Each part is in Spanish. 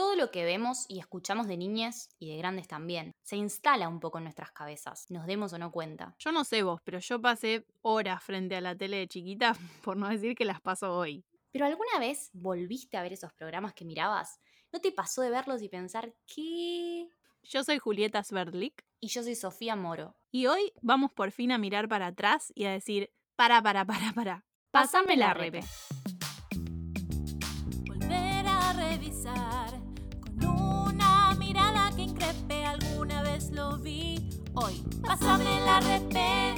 Todo lo que vemos y escuchamos de niñas y de grandes también se instala un poco en nuestras cabezas, nos demos o no cuenta. Yo no sé vos, pero yo pasé horas frente a la tele de chiquita, por no decir que las paso hoy. ¿Pero alguna vez volviste a ver esos programas que mirabas? ¿No te pasó de verlos y pensar qué? Yo soy Julieta Sverdlik. Y yo soy Sofía Moro. Y hoy vamos por fin a mirar para atrás y a decir, para, para, para, para. Pásame la repe. Volver a revisar Lo vi. Hoy, pásame la repe.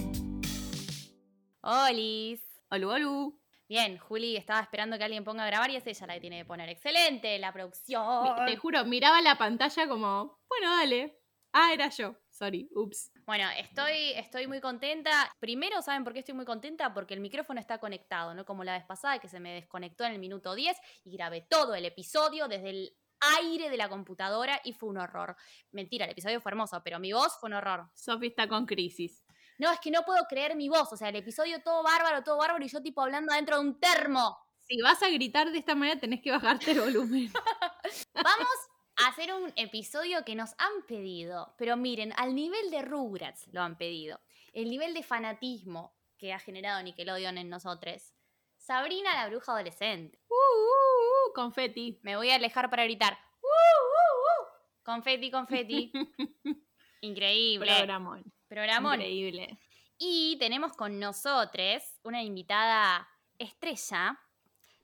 ¡Holis! Olu, olu. Bien, Juli estaba esperando que alguien ponga a grabar y es ella la que tiene que poner. ¡Excelente! La producción. Te juro, miraba la pantalla como, bueno, dale. Ah, era yo. Sorry, ups. Bueno, estoy, estoy muy contenta. Primero, ¿saben por qué estoy muy contenta? Porque el micrófono está conectado, no como la vez pasada que se me desconectó en el minuto 10 y grabé todo el episodio desde el aire de la computadora y fue un horror. Mentira, el episodio fue hermoso, pero mi voz fue un horror. Sofi está con crisis. No, es que no puedo creer mi voz. O sea, el episodio todo bárbaro, todo bárbaro y yo tipo hablando adentro de un termo. Si vas a gritar de esta manera, tenés que bajarte el volumen. Vamos a hacer un episodio que nos han pedido. Pero miren, al nivel de Rugrats lo han pedido. El nivel de fanatismo que ha generado Nickelodeon en nosotros. Sabrina la bruja adolescente. Uh, uh, uh, confeti. Me voy a alejar para gritar. ¡Uh, uh, uh! Confeti, confeti. Increíble. Programón. Programón. Increíble. Y tenemos con nosotros una invitada estrella,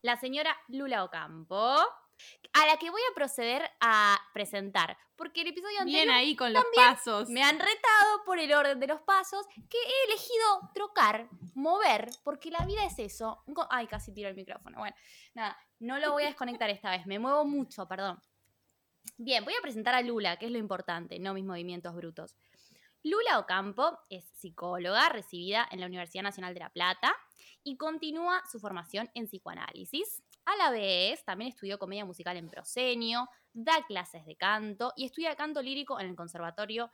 la señora Lula Ocampo, a la que voy a proceder a presentar. Porque el episodio anterior Bien ahí con los pasos. me han retado por el orden de los pasos que he elegido trocar, mover, porque la vida es eso. Ay, casi tiro el micrófono. Bueno, nada, no lo voy a desconectar esta vez, me muevo mucho, perdón. Bien, voy a presentar a Lula, que es lo importante, no mis movimientos brutos. Lula Ocampo es psicóloga recibida en la Universidad Nacional de La Plata y continúa su formación en psicoanálisis. A la vez, también estudió comedia musical en proscenio, da clases de canto y estudia canto lírico en el Conservatorio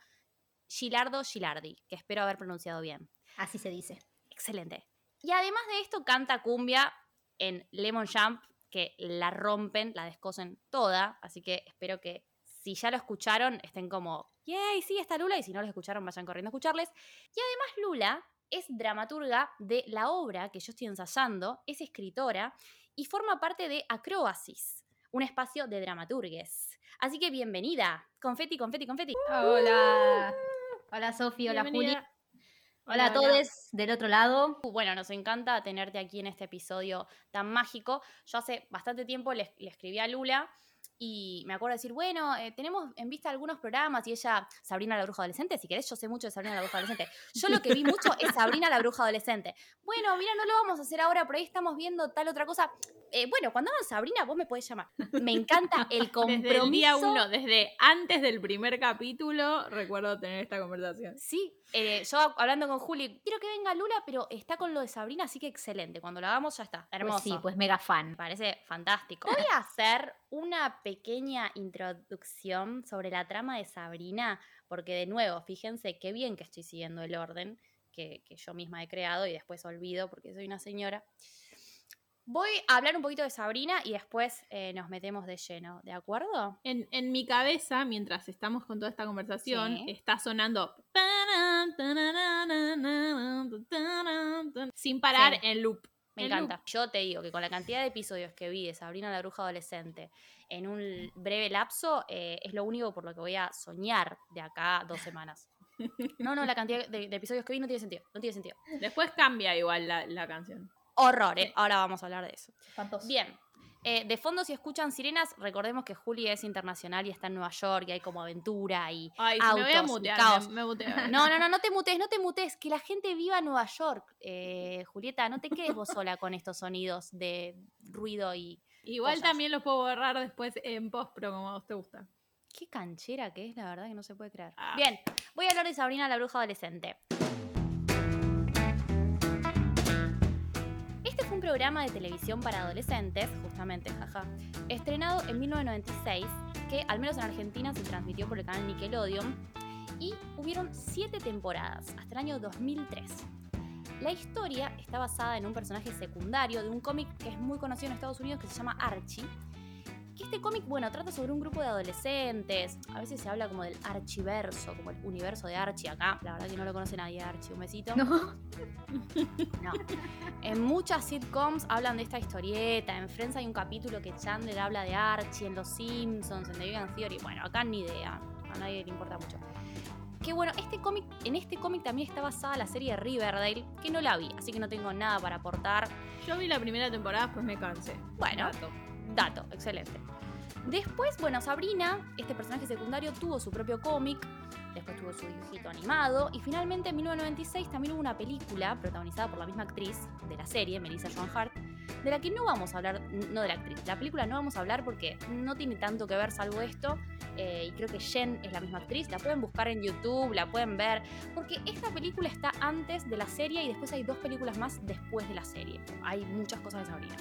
Gilardo Gilardi, que espero haber pronunciado bien. Así se dice. Excelente. Y además de esto, canta cumbia en Lemon Jump, que la rompen, la descosen toda. Así que espero que si ya lo escucharon, estén como, yay, sí, está Lula. Y si no lo escucharon, vayan corriendo a escucharles. Y además, Lula es dramaturga de la obra que yo estoy ensayando, es escritora y forma parte de Acrobasis, un espacio de dramaturgues. Así que bienvenida. Confeti, confeti, confeti. Hola. Hola Sofi, hola Juli. Hola a Hola, hola. todos del otro lado. Uh, Bueno, nos encanta tenerte aquí en este episodio tan mágico. Yo hace bastante tiempo le, le escribí a Lula y me acuerdo de decir, bueno, eh, tenemos en vista algunos programas y ella, Sabrina la Bruja Adolescente, si querés, yo sé mucho de Sabrina la Bruja Adolescente. Yo lo que vi mucho es Sabrina la Bruja Adolescente. Bueno, mira, no lo vamos a hacer ahora, por ahí estamos viendo tal otra cosa. Eh, bueno, cuando hagan Sabrina, vos me podés llamar. Me encanta el compromiso. Desde el día uno, desde antes del primer capítulo, recuerdo tener esta conversación. Sí, eh, yo hablando con Juli, quiero que venga Lula, pero está con lo de Sabrina, así que excelente. Cuando lo hagamos ya está. Hermoso. Pues sí, pues mega fan. Parece fantástico. Voy a hacer una pequeña introducción sobre la trama de Sabrina, porque de nuevo, fíjense qué bien que estoy siguiendo el orden que, que yo misma he creado y después olvido porque soy una señora. Voy a hablar un poquito de Sabrina y después eh, nos metemos de lleno, ¿de acuerdo? En, en mi cabeza, mientras estamos con toda esta conversación, Sí. está sonando sin parar Sí. en loop. Me En encanta. Yo te digo que con la cantidad de episodios que vi de Sabrina la Bruja Adolescente en un breve lapso, eh, es lo único por lo que voy a soñar de acá dos semanas. No, no, la cantidad de, de episodios que vi no tiene sentido. No tiene sentido. Después cambia igual la, la canción. Horror, eh. ahora vamos a hablar de eso. Espantoso. Bien. eh, de fondo, si escuchan sirenas, recordemos que Juli es internacional y está en Nueva York y hay como aventura y Ay, si me voy a autos y caos. Me, me muteo. No, no, no, no te mutes, no te mutes, que la gente viva en Nueva York. Eh, Julieta, no te quedes vos sola con estos sonidos de ruido y... Igual cosas. también los puedo borrar después en post, pero como a vos te gusta. Qué canchera que es, la verdad que no se puede creer. Ah. Bien, voy a hablar de Sabrina la bruja adolescente. Fue un programa de televisión para adolescentes, justamente, jaja, estrenado en 1996, que al menos en Argentina se transmitió por el canal Nickelodeon, y hubieron siete temporadas, hasta el año 2003. La historia está basada en un personaje secundario de un cómic que es muy conocido en Estados Unidos que se llama Archie, que este cómic, bueno, trata sobre un grupo de adolescentes. A veces se habla como del archiverso, como el universo de Archie acá. La verdad que no lo conoce nadie, Archie. Un besito. No. No. En muchas sitcoms hablan de esta historieta. En Friends hay un capítulo que Chandler habla de Archie, en Los Simpsons, en The Big Theory. Bueno, acá ni idea. A nadie le importa mucho. Que bueno, este cómic, en este cómic también está basada la serie Riverdale, que no la vi, así que no tengo nada para aportar. Yo vi la primera temporada, pues me cansé. Bueno, Dato. Excelente. Después, bueno, Sabrina, este personaje secundario, tuvo su propio cómic, después tuvo su dibujito animado, y finalmente en 1996 también hubo una película protagonizada por la misma actriz de la serie, Melissa Joan Hart, de la que no vamos a hablar, no de la actriz, la película no vamos a hablar porque no tiene tanto que ver salvo esto, eh, y creo que Jen es la misma actriz, la pueden buscar en YouTube, la pueden ver, porque esta película está antes de la serie y después hay dos películas más después de la serie. Hay muchas cosas de Sabrina.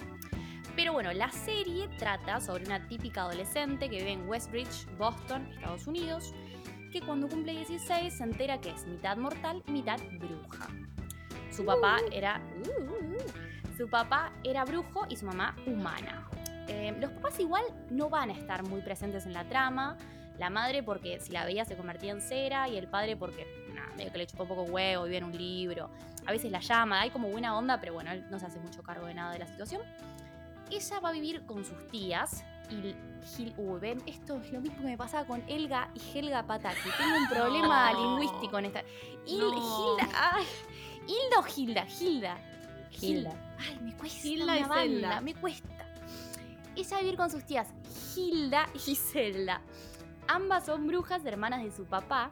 Pero bueno, la serie trata sobre una típica adolescente que vive en Westbridge, Boston, Estados Unidos, que cuando cumple 16 se entera que es mitad mortal, mitad bruja. Su papá era. uh, su papá era brujo y su mamá humana. Eh, los papás igual no van a estar muy presentes en la trama. La madre porque si la veía se convertía en cera y el padre porque nada, medio que le chupó un poco huevo, vivía en un libro. A veces la llama, hay como buena onda, pero bueno, él no se hace mucho cargo de nada de la situación. Ella va a vivir con sus tías y Gil, ven, esto es lo mismo que me pasaba con Elga y Helga Pataki. Tengo un problema No. lingüístico en esta. Il- No. Hilda, ay, Hilda o Hilda, Hilda. Hilda. Ay, me cuesta Hilda una banda, me cuesta. Ella va a vivir con sus tías Hilda y Zelda. Ambas son brujas hermanas de su papá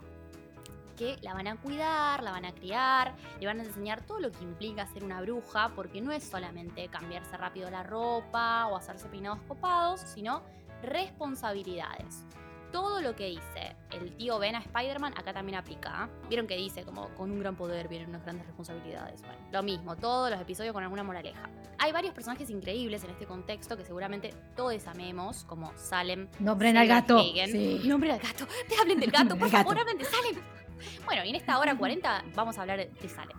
que la van a cuidar, la van a criar, le van a enseñar todo lo que implica ser una bruja, porque no es solamente cambiarse rápido la ropa o hacerse peinados copados, sino responsabilidades. Todo lo que dice el tío Ben a Spider-Man acá también aplica. ¿eh? Vieron que dice como con un gran poder vienen unas grandes responsabilidades. Bueno, lo mismo, todos los episodios con alguna moraleja. Hay varios personajes increíbles en este contexto que seguramente todos amemos, como Salem. Nombren al Selma gato. Sí. Nombren al gato. Te hablen del gato, por favor, hablen de Salem. Bueno, y en esta hora 40 vamos a hablar de Salem.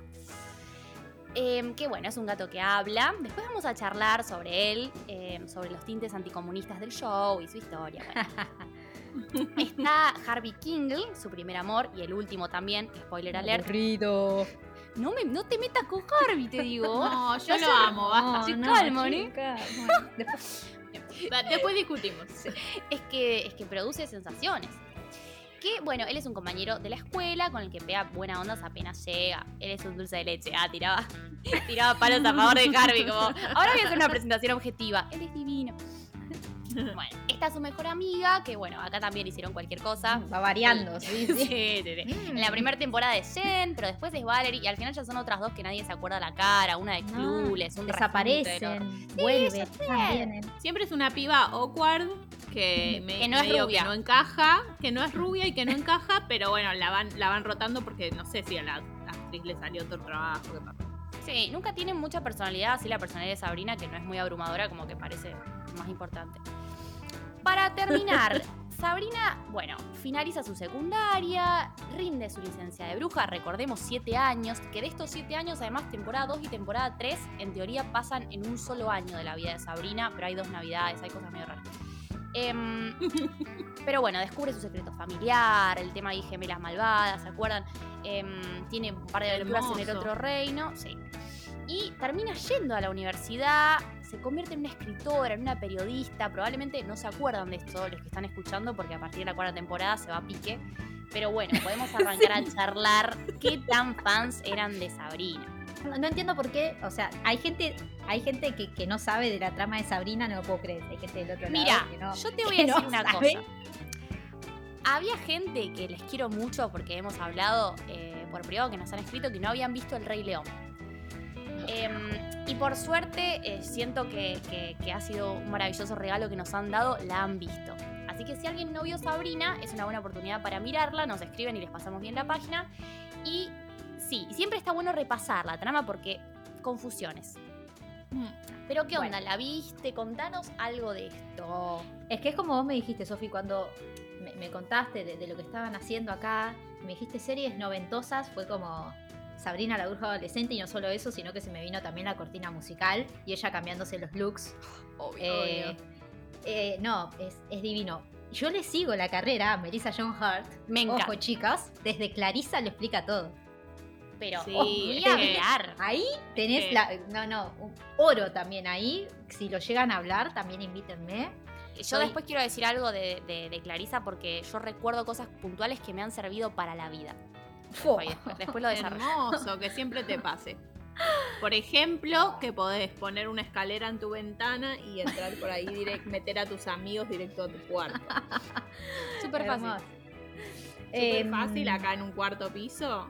Em, que bueno, es un gato que habla. Después vamos a charlar sobre él, em, sobre los tintes anticomunistas del show y su historia. Bueno. Está Harvey Kingle, su primer amor, y el último también, spoiler alert. Aburrido. No, me, no te metas con Harvey, te digo. No, yo No lo amo, basta. calman, ¿eh? chica. Bueno, después- Después discutimos. es que, es que produce sensaciones. Que, bueno, él es un compañero de la escuela con el que pega buena ondas apenas llega. Él es un dulce de leche. Ah, tiraba, tiraba palos a favor de Harvey. Como, ahora voy a hacer una presentación objetiva. Él es divino. Bueno, esta es su mejor amiga, que bueno, acá también hicieron cualquier cosa. Va variando, sí, Sí, sí. sí, sí. Mm. En la primera temporada es Jen, pero después es Valerie y al final ya son otras dos que nadie se acuerda la cara. Una de Ah, Clueless, un Desaparecen, vuelven. Siempre es una piba awkward que, me, Que no es rubia. que no encaja, que no es rubia y que no encaja, pero bueno, la van, la van rotando porque no sé si a la actriz le salió otro trabajo. qué pasa. Sí, nunca tienen mucha personalidad, así la personalidad de Sabrina, que no es muy abrumadora, como que parece más importante. Para terminar, Sabrina, bueno, finaliza su secundaria, rinde su licencia de bruja, recordemos 7 años, que de estos 7 años, además, temporada 2 y temporada 3, en teoría pasan en un solo año de la vida de Sabrina, pero hay dos navidades, hay cosas medio raras. Em, pero bueno, descubre su secreto familiar, el tema de gemelas malvadas, ¿se acuerdan? Em, tiene un par de aventuras en el otro reino, sí. Y termina yendo a la universidad, se convierte en una escritora, en una periodista. Probablemente no se acuerdan de esto los que están escuchando, porque a partir de la cuarta temporada se va a pique. Pero bueno, podemos arrancar a charlar qué tan fans eran de Sabrina. No, no entiendo por qué, o sea, hay gente, hay gente que, que no sabe de la trama de Sabrina, no lo puedo creer. Hay gente del otro Mira, lado que no. yo te voy a no decir una sabe. cosa. Había gente que les quiero mucho porque hemos hablado eh, por privado que nos han escrito que no habían visto El Rey León. Em, y por suerte eh, siento que, que- que ha sido un maravilloso regalo que nos han dado, la han visto. Así que si alguien no vio Sabrina, es una buena oportunidad para mirarla, nos escriben y les pasamos bien la página. Y sí, siempre está bueno repasar la trama porque confusiones. Pero ¿qué onda? Bueno. ¿La viste? Contanos algo de esto. Es que es como vos me dijiste, Sofi, cuando me, me contaste de, de lo que estaban haciendo acá, me dijiste series noventosas, fue como Sabrina la bruja adolescente y no solo eso, sino que se me vino también la cortina musical y ella cambiándose los looks. Obvio. Eh, Eh, no, es, es divino. Yo le sigo la carrera a Melissa John Hart. Me encanta. Ojo, chicas, desde Clarissa lo explica todo. Pero Sí, que- hablar. Ahí tenés la. No, no, un oro también ahí. Si lo llegan a hablar, también invítenme. Yo Soy- después quiero decir algo de, de, de Clarisa porque yo recuerdo cosas puntuales que me han servido para la vida. Fo. Después, después lo desarrollo. Hermoso, que siempre te pase. Por ejemplo, que podés poner una escalera en tu ventana y entrar por ahí, direct, meter a tus amigos directo a tu cuarto. Súper fácil. Súper Em, fácil acá en un cuarto piso.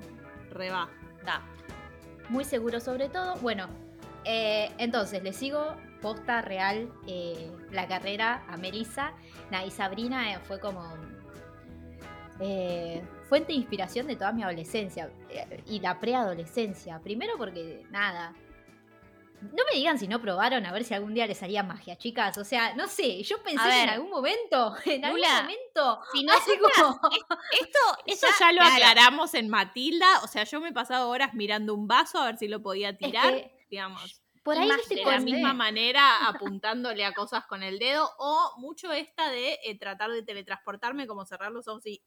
Reba. Da. Muy seguro sobre todo. Bueno, eh, entonces le sigo posta real eh, la carrera a Melissa. Nah, y Sabrina eh, fue como eh, fuente de inspiración de toda mi adolescencia eh, y la preadolescencia. Primero porque, nada. No me digan si no probaron a ver si algún día les salía magia, chicas. O sea, no sé, yo pensé que en algún momento, en algún momento, Si no como... Esto, Eso ya- ya lo claro. aclaramos en Matilda. O sea, yo me he pasado horas mirando un vaso a ver si lo podía Es tirar. que digamos. por ahí, de la misma manera apuntándole a cosas con el dedo o mucho esta de eh, tratar de teletransportarme como cerrar los ojos y,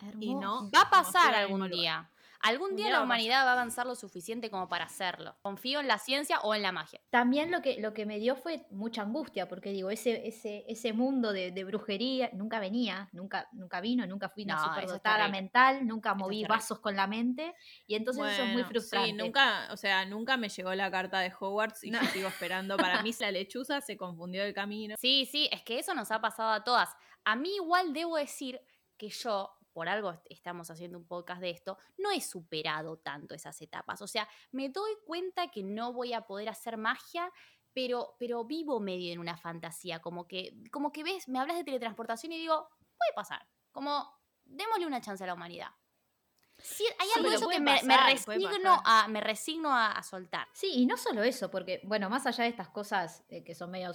y Hermoso. no Va a pasar el algún día. Algún día la humanidad va a avanzar lo suficiente como para hacerlo. Confío en la ciencia o en la magia. También lo que, lo que me dio fue mucha angustia, porque digo, ese, ese, ese mundo de, de brujería nunca venía, nunca, nunca vino, nunca fui una No, superdotada mental, nunca es moví vasos con la mente, y entonces eso es muy frustrante. Sí, nunca, o sea, nunca me llegó la carta de Hogwarts y No. yo sigo esperando. Para mí la lechuza se confundió del camino. Sí, sí, es que eso nos ha pasado a todas. A mí igual debo decir que yo, por algo est- estamos haciendo un podcast de esto, no he superado tanto esas etapas. O sea, me doy cuenta que no voy a poder hacer magia, pero, pero vivo medio en una fantasía. Como que, como que ves, me hablas de teletransportación y digo, puede pasar. Como, démosle una chance a la humanidad. Sí, hay Sí, algo de eso que me, resigno, a, me resigno a, a soltar. Sí, y no solo eso, porque, bueno, más allá de estas cosas eh, que son medio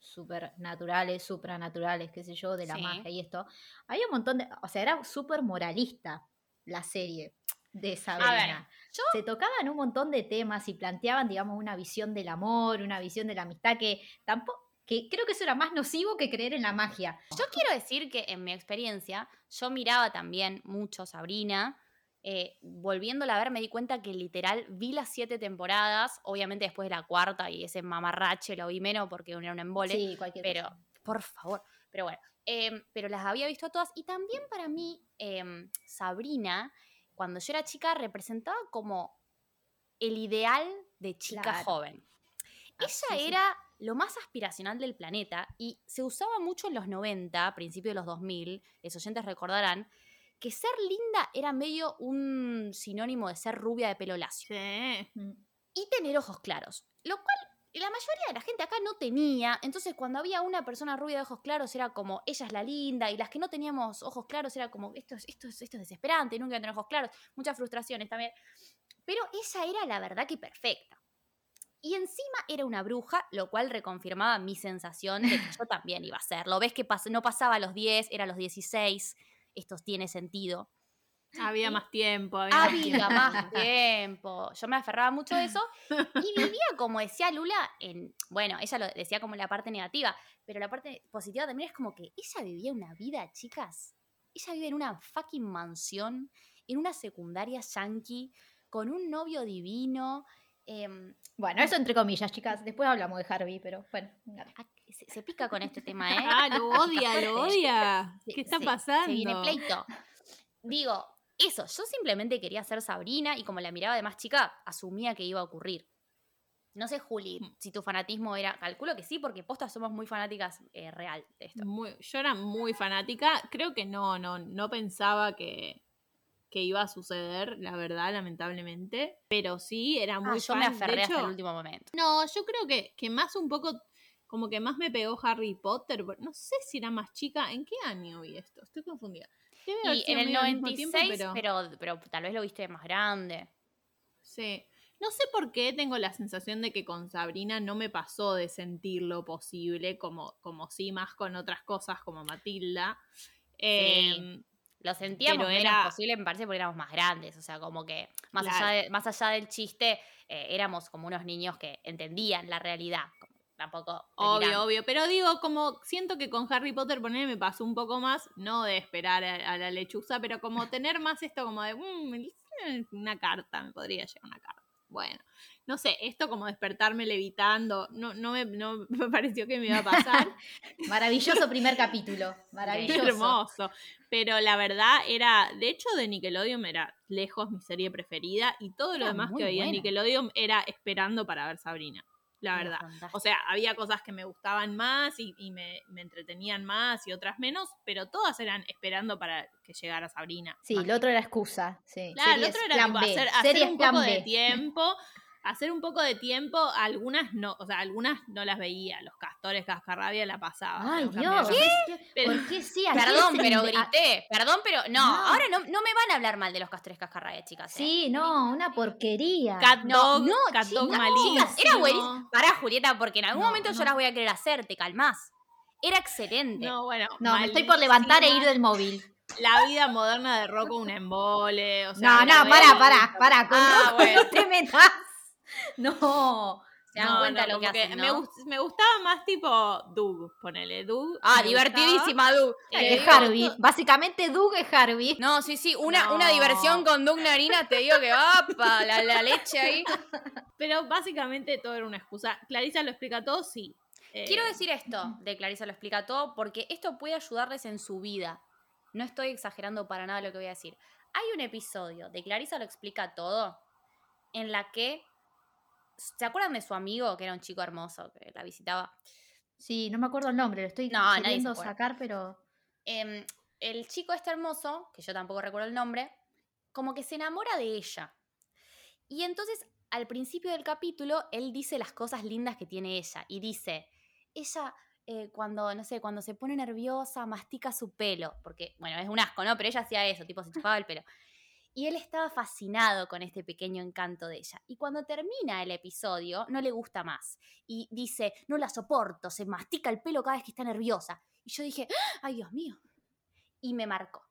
supernaturales, supranaturales, qué sé yo, de la Sí. magia y esto, había un montón de. O sea, era súper moralista la serie de Sabrina. yo- Se tocaban un montón de temas y planteaban, digamos, una visión del amor, una visión de la amistad que tampoco. que creo que eso era más nocivo que creer en la magia. Yo quiero decir que en mi experiencia, yo miraba también mucho Sabrina. Eh, volviéndola a ver, me di cuenta que literal vi las siete temporadas. Obviamente, después de la cuarta y ese mamarrache lo vi menos porque era un embole. Sí, cualquier pero, cosa. por favor. Pero bueno, em, pero las había visto a todas. Y también para mí, em, Sabrina, cuando yo era chica, representaba como el ideal de chica Claro. joven. Ah, Ella sí, sí. era lo más aspiracional del planeta y se usaba mucho en los 90, principios de los 2000, los oyentes recordarán, que ser linda era medio un sinónimo de ser rubia de pelo lacio Sí. Mm. y tener ojos claros, lo cual la mayoría de la gente acá no tenía, entonces cuando había una persona rubia de ojos claros era como, ella es la linda, y las que no teníamos ojos claros era como, esto es, esto es, esto es desesperante, nunca tener ojos claros, muchas frustraciones también, pero ella era la verdad que perfecta. Y encima era una bruja, lo cual reconfirmaba mi sensación de que yo también iba a serlo. Ves que pas- no pasaba a los 10, era a los 16, esto tiene sentido. Había más tiempo. Había más tiempo. más tiempo. Yo me aferraba mucho a eso y vivía, como decía Lula, en. Bueno, ella lo decía como la parte negativa, pero la parte positiva también es como que ella vivía una vida, chicas. Ella vive en una fucking mansión, en una secundaria yankee, con un novio divino. Em, Bueno, eso entre comillas, chicas. Después hablamos de Harvey, pero bueno. ah, se, se pica con este tema, ¿eh? Ah, lo odia, lo odia. Se- ¿Qué está se- pasando? Se viene pleito. Digo, eso, yo simplemente quería ser Sabrina y como la miraba de más chica, asumía que iba a ocurrir. No sé, Juli, Mm. si tu fanatismo era. Calculo que sí, porque postas somos muy fanáticas eh, real de esto. Muy- yo era muy fanática. Creo que no, no, no pensaba que, que iba a suceder, la verdad, lamentablemente. Pero sí, era muy Ah, yo fan. me De aferré hasta hecho, el último momento. No, yo creo que, que más un poco, como que más me pegó Harry Potter. pero No sé si era más chica. ¿En qué año vi esto? Estoy confundida. Y en el medio al mismo tiempo, 96, pero... Pero, tal vez lo viste más grande. Sí. No sé por qué tengo la sensación de que con Sabrina no me pasó de sentir lo posible, como, como sí más con otras cosas como Matilda. Em, Lo sentíamos Pero menos era- posible, me parece, porque éramos más grandes. O sea, como que más, Claro. allá, de- más allá del chiste, eh, éramos como unos niños que entendían la realidad. como tampoco. Obvio, obvio. Pero digo, como siento que con Harry Potter poner me pasó un poco más, no de esperar a, a la lechuza, pero como tener más esto como de, "Mm, una carta, me podría llegar una carta. Bueno, no sé, esto como despertarme levitando, no, no, me, no me pareció que me iba a pasar. Maravilloso primer capítulo. Maravilloso. Hermoso. Pero la verdad era, de hecho, de Nickelodeon era lejos mi serie preferida y todo lo demás que veía en. Nickelodeon era esperando para ver Sabrina. La verdad. fantástico. O sea, había cosas que me gustaban más y, y me, me entretenían más y otras menos, pero todas eran esperando para que llegara Sabrina. Sí, lo otro era excusa. Sí. Claro, el Series otro era hacer, hacer un poco de tiempo. Hacer un poco de tiempo, algunas no, o sea, algunas no las veía. Los castores cascarrabia la pasaba. Ay. Dios. Pero- ¿Por qué sí? ¿A qué Perdón, pero le- a- grité. Perdón, pero. No, No. ahora no, no me van a hablar mal de los castores cascarrabias, chicas. ¿eh? Sí, no, una porquería. Cat No, Dog, no, Cat Dog chicas, malísimo. chicas, era buenísimo. Pará, Julieta, porque en algún No, momento yo las voy a querer hacer, te calmás. Era excelente. No, bueno. No, me estoy por levantar e ir del móvil. La vida moderna de Rocco un embole. O sea, No, no, pará, pará, pará. Con Ah, Rocco bueno. no te metas. No. ¿Se dan No, cuenta no, lo que hacen, me, no? gust- me gustaba más tipo Doug, ponele Doug. Ah, me divertidísima, Eh, Es Harvey. Básicamente Doug es Harvey. No, sí, sí, una, una diversión con Doug Narina, te digo que va, la, la leche ahí. Pero básicamente todo era una excusa. Clarisa lo explica todo, sí. Eh, Quiero decir esto de Clarisa lo explica todo porque esto puede ayudarles en su vida. No estoy exagerando para nada lo que voy a decir. Hay un episodio de Clarisa lo explica todo en la que ¿se acuerdan de su amigo que era un chico hermoso que la visitaba? Sí, no me acuerdo el nombre, lo estoy No, queriendo sacar, pero. Em, el chico este hermoso, que yo tampoco recuerdo el nombre, como que se enamora de ella. Y entonces, al principio del capítulo, él dice las cosas lindas que tiene ella. Y dice, ella eh, cuando, no sé, cuando se pone nerviosa, mastica su pelo. Porque, bueno, es un asco, ¿no? Pero ella hacía eso, tipo, se chupaba el pelo. Y él estaba fascinado con este pequeño encanto de ella. Y cuando termina el episodio, no le gusta más. Y dice, no la soporto, se mastica el pelo cada vez que está nerviosa. Y yo dije, ay Dios mío. Y me marcó.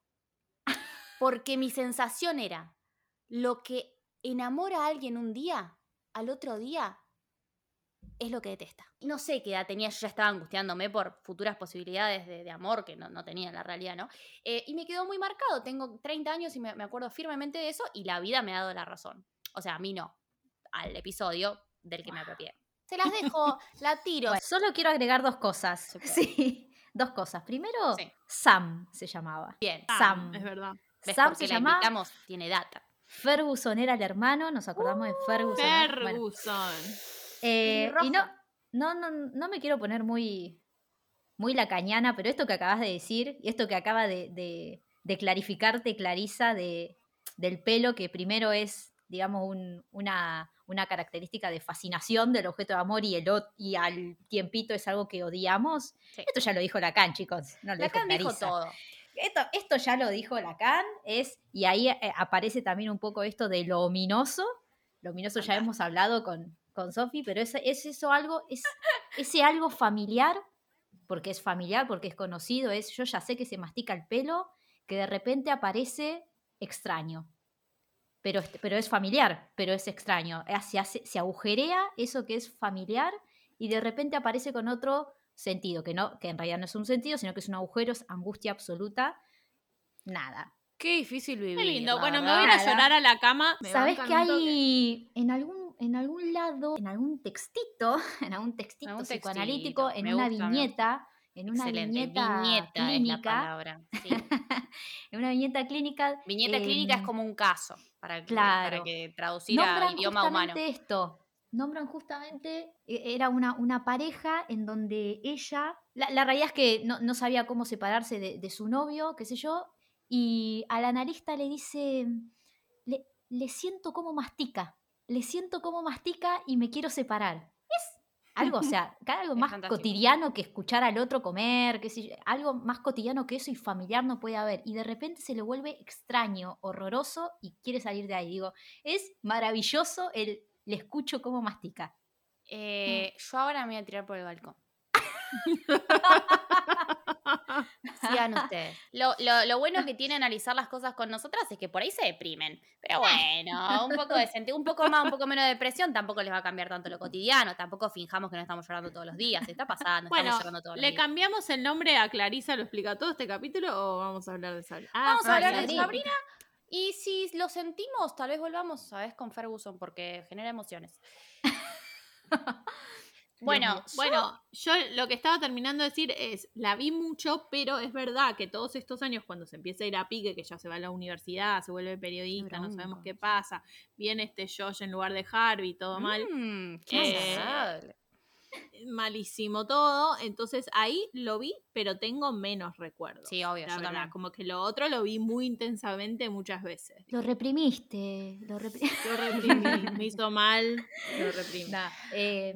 Porque mi sensación era, lo que enamora a alguien un día, al otro día, es lo que detesta. No sé qué edad tenía, yo ya estaba angustiándome por futuras posibilidades de, de amor que no, no tenía en la realidad, ¿no? Eh, y me quedó muy marcado, tengo 30 años y me, me acuerdo firmemente de eso y la vida me ha dado la razón. O sea, a mí no, al episodio del que me apropié. Se las dejo, la tiro. Bueno, solo quiero agregar dos cosas. Sí, dos cosas. Primero, Sí. Sam se llamaba. Bien. Sam. Es verdad. ¿Ves Sam se la llama invitamos? Tiene data. Ferguson era el hermano, nos acordamos de Ferguson. Ferguson. Eh, y no, no, no, no me quiero poner muy, muy lacañana, pero esto que acabas de decir y esto que acaba de, de- de clarificarte, Clarisa, de, del pelo, que primero es, digamos, un- una, una característica de fascinación del objeto de amor y, el, y al tiempito es algo que odiamos. Sí. Esto ya lo dijo Lacan, chicos. No lo Lacan dijo todo. Esto, esto ya lo dijo Lacan, es, y ahí eh, aparece también un poco esto de lo ominoso. Lo ominoso ya hemos hablado con, con Sofi, pero es, es eso algo, es ese algo familiar, porque es familiar, porque es conocido, es yo ya sé que se mastica el pelo, que de repente aparece extraño. Pero, es- pero es familiar, pero es extraño. Eh, Se, hace- se agujerea eso que es familiar y de repente aparece con otro sentido, que, no, que en realidad no es un sentido, sino que es un agujero, es angustia absoluta. Nada. Qué difícil vivir. Qué lindo. Bueno, me voy a llorar a la cama. ¿Sabes que hay en algún, en algún lado, en algún textito, en algún textito Algún psicoanalítico, textito, en me una gusta, viñeta, en una Excelente. viñeta, Viñeta es la clínica, palabra. Sí. en una viñeta clínica, Viñeta clínica es em, como un caso, para, claro. para que traducir a nombran idioma humano. justamente esto. Nombran justamente, e- era una, una pareja en donde ella, la, la realidad es que no, no sabía cómo separarse de, de su novio, qué sé yo, y al analista le dice, le, le siento cómo mastica, le siento cómo mastica y me quiero separar. Es algo, o sea, cada algo Es más fantástico. cotidiano que escuchar al otro comer, sé yo, algo más cotidiano que eso y familiar no puede haber. Y de repente se le vuelve extraño, horroroso y quiere salir de ahí. Digo, es maravilloso el le escucho cómo mastica. Eh, yo ahora me voy a tirar por el balcón. Sigan ustedes. Lo, lo- lo bueno que tiene analizar las cosas con nosotras es que por ahí se deprimen. Pero bueno, un poco de sentido, un poco más, un poco menos de depresión, tampoco les va a cambiar tanto lo cotidiano. Tampoco finjamos que no estamos llorando todos los días. Está pasando, Bueno, estamos llorando todos los ¿le días. cambiamos el nombre a Clarisa? ¿Lo explica todo este capítulo o vamos a hablar de Sabrina? Ah, Vamos a hablar de Sabrina. Sabrina. Y si lo sentimos, tal vez volvamos, ¿sabes? Con Ferguson, porque genera emociones. bueno, Bueno, bueno, yo lo que estaba terminando de decir es, la vi mucho, pero es verdad que todos estos años cuando se empieza a ir a pique, que ya se va a la universidad, se vuelve periodista, no sabemos qué pasa, viene este Josh en lugar de Harvey, todo mal, Mm, qué Eh, malísimo todo, entonces ahí lo vi, pero tengo menos recuerdos. Sí, obvio, la yo verdad, también. como que lo otro lo vi muy intensamente muchas veces. Lo reprimiste, lo reprimiste. Lo reprimí, me hizo mal, lo reprimí. eh,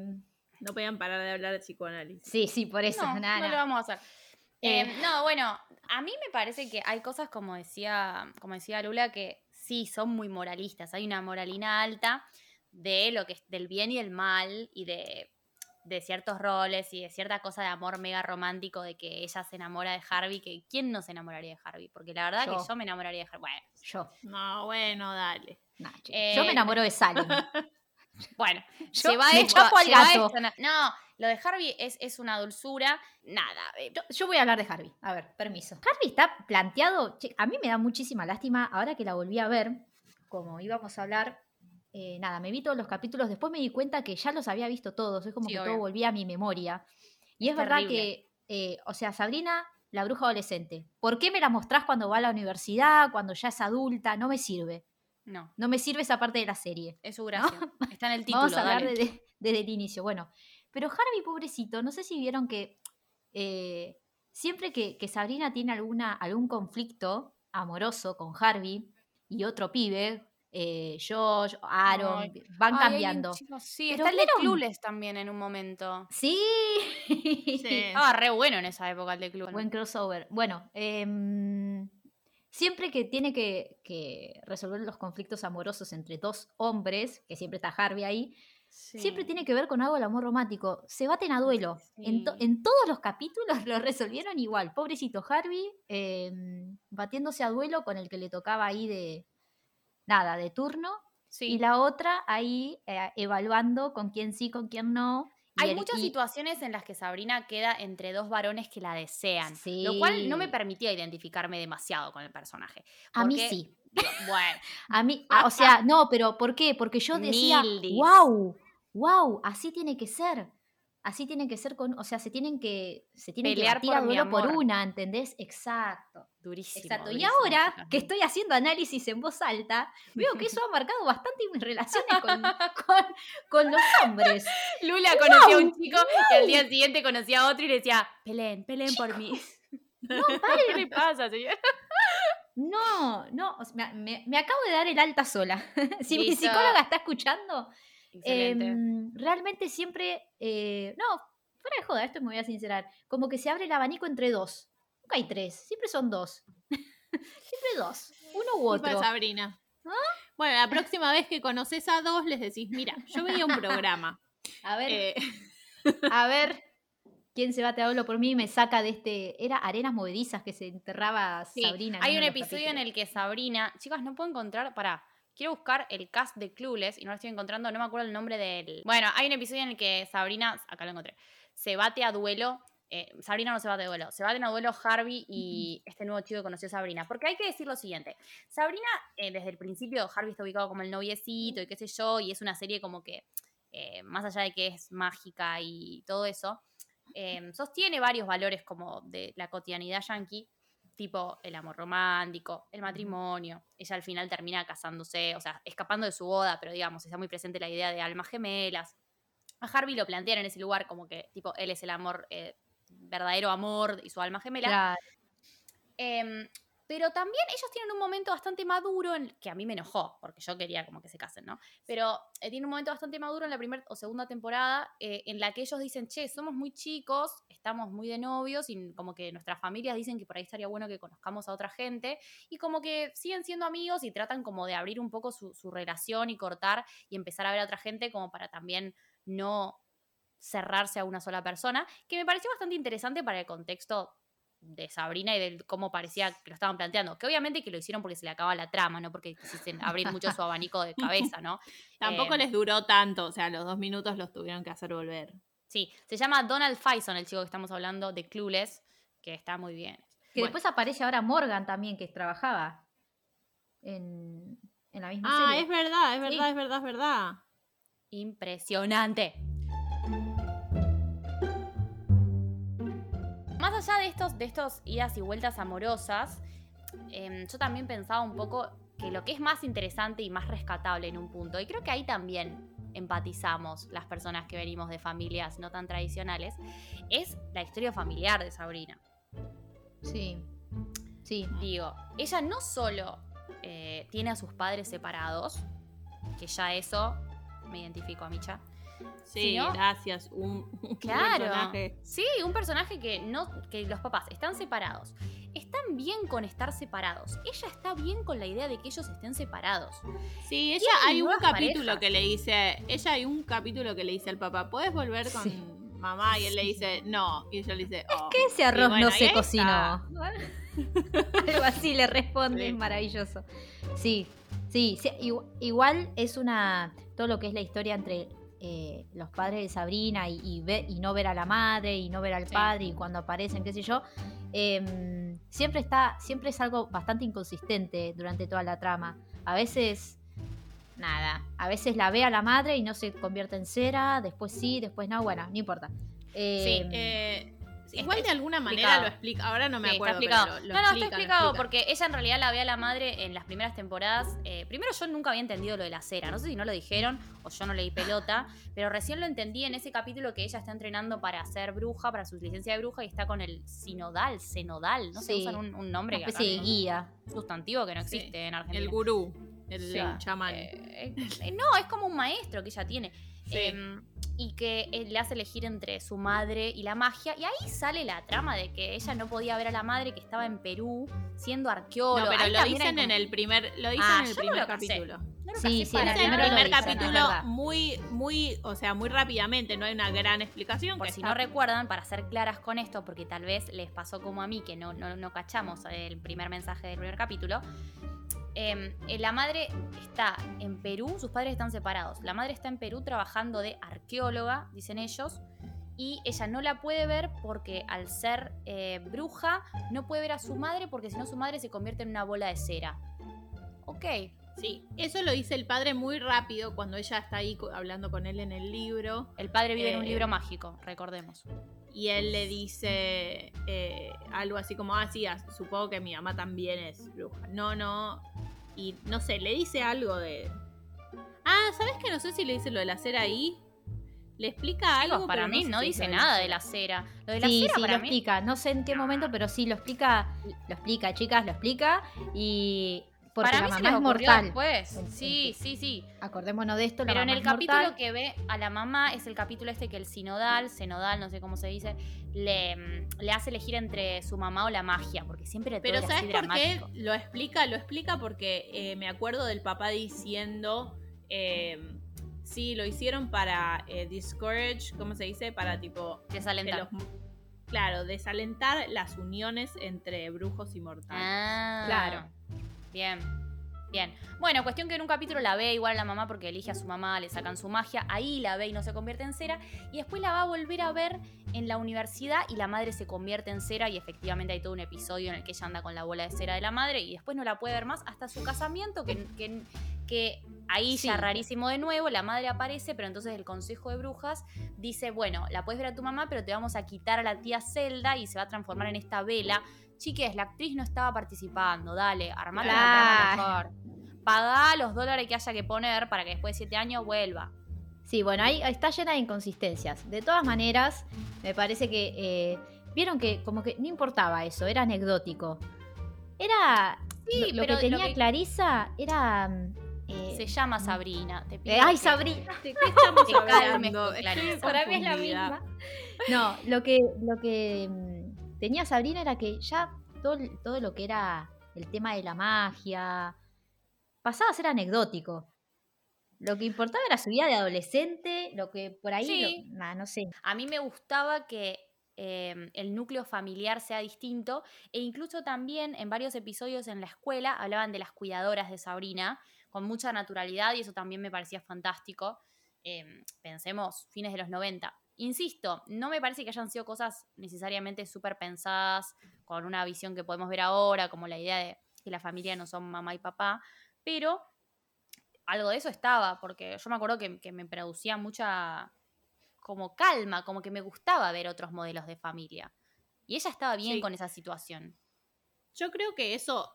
No podían parar de hablar de psicoanálisis. sí, sí, por eso. no, nada, no lo vamos a hacer. Eh, Eh, no, bueno, a mí me parece que hay cosas como decía, como decía Lula, que sí son muy moralistas. Hay una moralina alta de lo que es del bien y el mal y de, de ciertos roles y de cierta cosa de amor mega romántico de que ella se enamora de Harvey, que ¿quién no se enamoraría de Harvey? Porque la verdad Yo. que yo me enamoraría de Harvey. Bueno, Yo, No, bueno, dale. nah, che, Eh, yo me enamoro de Salim. Bueno, Yo lleva me esto- chapo al gato. esto no, lo de Harvey es, es una dulzura. Nada. eh, Yo, yo voy a hablar de Harvey. A ver, permiso. Harvey está planteado. che, a mí me da muchísima lástima. Ahora que la volví a ver, como íbamos a hablar, eh, nada, me vi todos los capítulos. Después me di cuenta que ya los había visto todos. Es como Sí, que obvio. todo volvía a mi memoria. Y es, Es verdad que, eh, o sea, Sabrina, la bruja adolescente. ¿Por qué me la mostrás cuando va a la universidad, cuando ya es adulta? No me sirve. No, No me sirve esa parte de la serie. es su gracia. Está en el título. Vamos a hablar desde, desde el inicio. Bueno, pero Harvey, pobrecito, no sé si vieron que eh, siempre que, que Sabrina tiene alguna, algún conflicto amoroso con Harvey y otro pibe, eh, Josh, Aaron, Ay. van Ay, cambiando. chico- sí, Pero está el de. Clueless también en un momento. Sí, Sí. Ah, re bueno en esa época el de Clueless. buen crossover. Bueno, em, siempre que tiene que, que resolver los conflictos amorosos entre dos hombres, que siempre está Harvey ahí, Sí. siempre tiene que ver con algo del amor romántico. Se baten a duelo. En, to- Sí. en todos los capítulos lo resolvieron igual. Pobrecito Harvey, eh, batiéndose a duelo con el que le tocaba ahí de. Nada, de turno. Sí. Y la otra ahí eh, evaluando con quién sí, con quién no. Hay muchas y- situaciones en las que Sabrina queda entre dos varones que la desean. Lo cual no me permitía identificarme demasiado con el personaje. A mí sí. Bueno, A mí, ah, o sea, no, pero ¿por qué? Porque yo decía, Mildis. wow, wow, así tiene que ser. Así tiene que ser con, o sea, se tienen que, se tienen Pelear que por mi por una, ¿entendés? Exacto. durísimo. Exacto. Y ahora que estoy haciendo análisis en voz alta, veo que eso ha marcado bastante mis relaciones con, con- con los hombres. Lula conocía a un chico y al día siguiente conocía a otro y le decía, peleen, peleen por mí. No, ¿Qué le pasa, señor? No, no, me, me- me acabo de dar el alta sola. si mi Listo. psicóloga está escuchando, Excelente. Em, realmente siempre, eh, no, fuera de joda, esto me voy a sincerar, como que se abre el abanico entre dos. Nunca hay tres, siempre son dos. siempre dos, uno u otro. Sabrina. Bueno, la próxima vez que conoces a dos, les decís, mira, yo veía un programa. A ver, eh, a ver, ¿quién se bate a hablo por mí y me saca de este? Era arenas movedizas que se enterraba Sí, Sabrina. en hay un episodio en el que Sabrina, chicas, no puedo encontrar, para, quiero buscar el cast de Clueless y no lo estoy encontrando, no me acuerdo el nombre del... Bueno, hay un episodio en el que Sabrina, acá lo encontré, se bate a duelo, eh, Sabrina no se bate a duelo, se baten a duelo Harvey y este nuevo chico que conoció a Sabrina, porque hay que decir lo siguiente, Sabrina eh, desde el principio, Harvey está ubicado como el noviecito y qué sé yo, y es una serie como que, eh, más allá de que es mágica y todo eso, sostiene varios valores como de la cotidianidad yankee, tipo el amor romántico, el matrimonio. Ella al final termina casándose, o sea, escapando de su boda, pero digamos, está muy presente la idea de almas gemelas. A Harvey lo plantean en ese lugar como que, tipo, él es el amor, eh, verdadero amor y su alma gemela. Claro, Em, pero también ellos tienen un momento bastante maduro, en, que a mí me enojó, porque yo quería como que se casen, ¿no? Pero eh, tienen un momento bastante maduro en la primera o segunda temporada eh, en la que ellos dicen, che, somos muy chicos, estamos muy de novios y como que nuestras familias dicen que por ahí estaría bueno que conozcamos a otra gente y como que siguen siendo amigos y tratan como de abrir un poco su, su relación y cortar y empezar a ver a otra gente como para también no cerrarse a una sola persona, que me pareció bastante interesante para el contexto de Sabrina y de cómo parecía que lo estaban planteando. Que obviamente que lo hicieron porque se le acaba la trama, no porque quisieron abrir mucho su abanico de cabeza, ¿no? Tampoco Eh, les duró tanto, o sea, los dos minutos los tuvieron que hacer volver. Sí, se llama Donald Faison, el chico que estamos hablando de Clueless, que está muy bien. Que Bueno. después aparece ahora Morgan también, que trabajaba en, en la misma Ah, serie. es verdad, es Sí. verdad, es verdad, es verdad. Impresionante. Más allá de estos, de estos idas y vueltas amorosas, em, yo también pensaba un poco que lo que es más interesante y más rescatable en un punto, y creo que ahí también empatizamos las personas que venimos de familias no tan tradicionales, es la historia familiar de Sabrina. Sí. Sí. Digo, ella no solo eh, tiene a sus padres separados, que ya eso me identifico a Micha. Sí, gracias. Un, un Claro. personaje. Sí, un personaje que no, que los papás están separados. Están bien con estar separados. Ella está bien con la idea de que ellos estén separados. Sí, ella hay un capítulo parejas. que le dice, ella hay un capítulo que le dice al papá, ¿puedes volver con Sí. mamá? Y él le dice, no. Y ella le dice, oh. Que ese arroz bueno, no se cocinó. Algo así le responde, Sí. es maravilloso. Sí, sí, sí, igu- igual es una. Todo lo que es la historia entre eh, los padres de Sabrina y, y ve- y no ver a la madre y no ver al Sí. padre y cuando aparecen, qué sé yo. em, siempre está, siempre es algo bastante inconsistente durante toda la trama. A veces. Nada, a veces la ve a la madre y no se convierte en cera, después sí, después no, bueno, no importa. Em, Eh, igual es de alguna manera explicado. lo explica, ahora no me Sí, acuerdo, está explicado. pero lo, lo no, no, explica, está explicado explica. porque ella en realidad la ve a la madre en las primeras temporadas. eh, primero yo nunca había entendido lo de la cera. No sé si no lo dijeron o yo no leí pelota, pero recién lo entendí en ese capítulo que ella está entrenando para ser bruja, para su licencia de bruja y está con el sinodal, senodal. No sé, Sí. usan un, un nombre una que acá especie de no- guía. un sustantivo que no Sí. existe en Argentina. El gurú, el, Sí. el chamán. Eh, eh, no, es como un maestro que ella tiene. Sí. Em, y que eh, le hace elegir entre su madre y la magia. Y ahí sale la trama de que ella no podía ver a la madre que estaba en Perú siendo arqueóloga. no, pero Ahí lo dicen en el primer, lo dicen Ah, en el no primer capítulo. Lo Sí, sí, para el primer capítulo muy, muy, o sea, muy rápidamente, no hay una gran explicación. Por que si está- no recuerdan, para ser claras con esto, porque tal vez les pasó como a mí, que no, no, no cachamos el primer mensaje del primer capítulo. em, eh, la madre está en Perú, sus padres están separados. La madre está en Perú trabajando de arqueóloga, dicen ellos, y ella no la puede ver porque al ser eh, bruja no puede ver a su madre porque si no su madre se convierte en una bola de cera. Ok, Sí, eso lo dice el padre muy rápido cuando ella está ahí hablando con él en el libro. el padre vive en un Eh, libro mágico, recordemos. Y él le dice eh, algo así como, ah, sí, supongo que mi mamá también es bruja. No, no. Y no sé, le dice algo de... Ah, ¿sabes que no sé si le dice lo de la cera ahí? Le explica Chicos, algo, para pero mí sé no dice nada de la cera. Lo de la Sí, cera sí, para lo mí explica. No sé en qué momento, pero sí lo explica. Lo explica, chicas, lo explica. Y porque Para la mí se les es mortal. después. Sí, sí, sí. Acordémonos de esto. la Pero en el es capítulo mortal. que ve a la mamá es el capítulo este que el sinodal, senodal, no sé cómo se dice, le, mm, le hace elegir entre su mamá o la magia, porque siempre Pero ¿sabes así por qué lo explica? Lo explica porque eh, me acuerdo del papá diciendo, eh, sí, lo hicieron para eh, discourage, ¿cómo se dice? Para tipo, Desalentar. los- claro, desalentar las uniones entre brujos y mortales. Ah, Claro. Bien. Bien. Bueno, cuestión que en un capítulo la ve igual la mamá porque elige a su mamá, le sacan su magia, ahí la ve y no se convierte en cera, y después la va a volver a ver en la universidad y la madre se convierte en cera y efectivamente hay todo un episodio en el que ella anda con la bola de cera de la madre y después no la puede ver más hasta su casamiento, que, que, que ahí ya Sí. rarísimo de nuevo, la madre aparece, pero entonces el Consejo de Brujas dice, bueno, la puedes ver a tu mamá, pero te vamos a quitar a la tía Zelda y se va a transformar en esta vela. Chiques, la actriz no estaba participando, dale, armate la trama mejor. Pagá los dólares que haya que poner para que después de siete años vuelva. Sí, bueno, ahí está llena de inconsistencias. De todas maneras, me parece que. eh, Vieron que como que no importaba eso, era anecdótico. Era. Sí, lo, lo pero que lo tenía que- Clarisa era. eh, Se llama Sabrina, te pido eh, ¡Ay, Sabrina! ¿De qué estamos calmes, hablando? Clarisa. Para mí es la misma. No, lo que, lo que mm, tenía Sabrina era que ya todo, todo lo que era el tema de la magia pasaba a ser anecdótico. Lo que importaba era su vida de adolescente, lo que por ahí, Sí. lo- nah, no sé. A mí me gustaba que eh, el núcleo familiar sea distinto. E incluso también en varios episodios en la escuela hablaban de las cuidadoras de Sabrina con mucha naturalidad y eso también me parecía fantástico. Eh, pensemos, fines de los 90. Insisto, no me parece que hayan sido cosas necesariamente súper pensadas con una visión que podemos ver ahora, como la idea de que la familia no son mamá y papá, pero algo de eso estaba, porque yo me acuerdo que, que me producía mucha como calma, como que me gustaba ver otros modelos de familia. Y ella estaba bien Sí. con esa situación. Yo creo que eso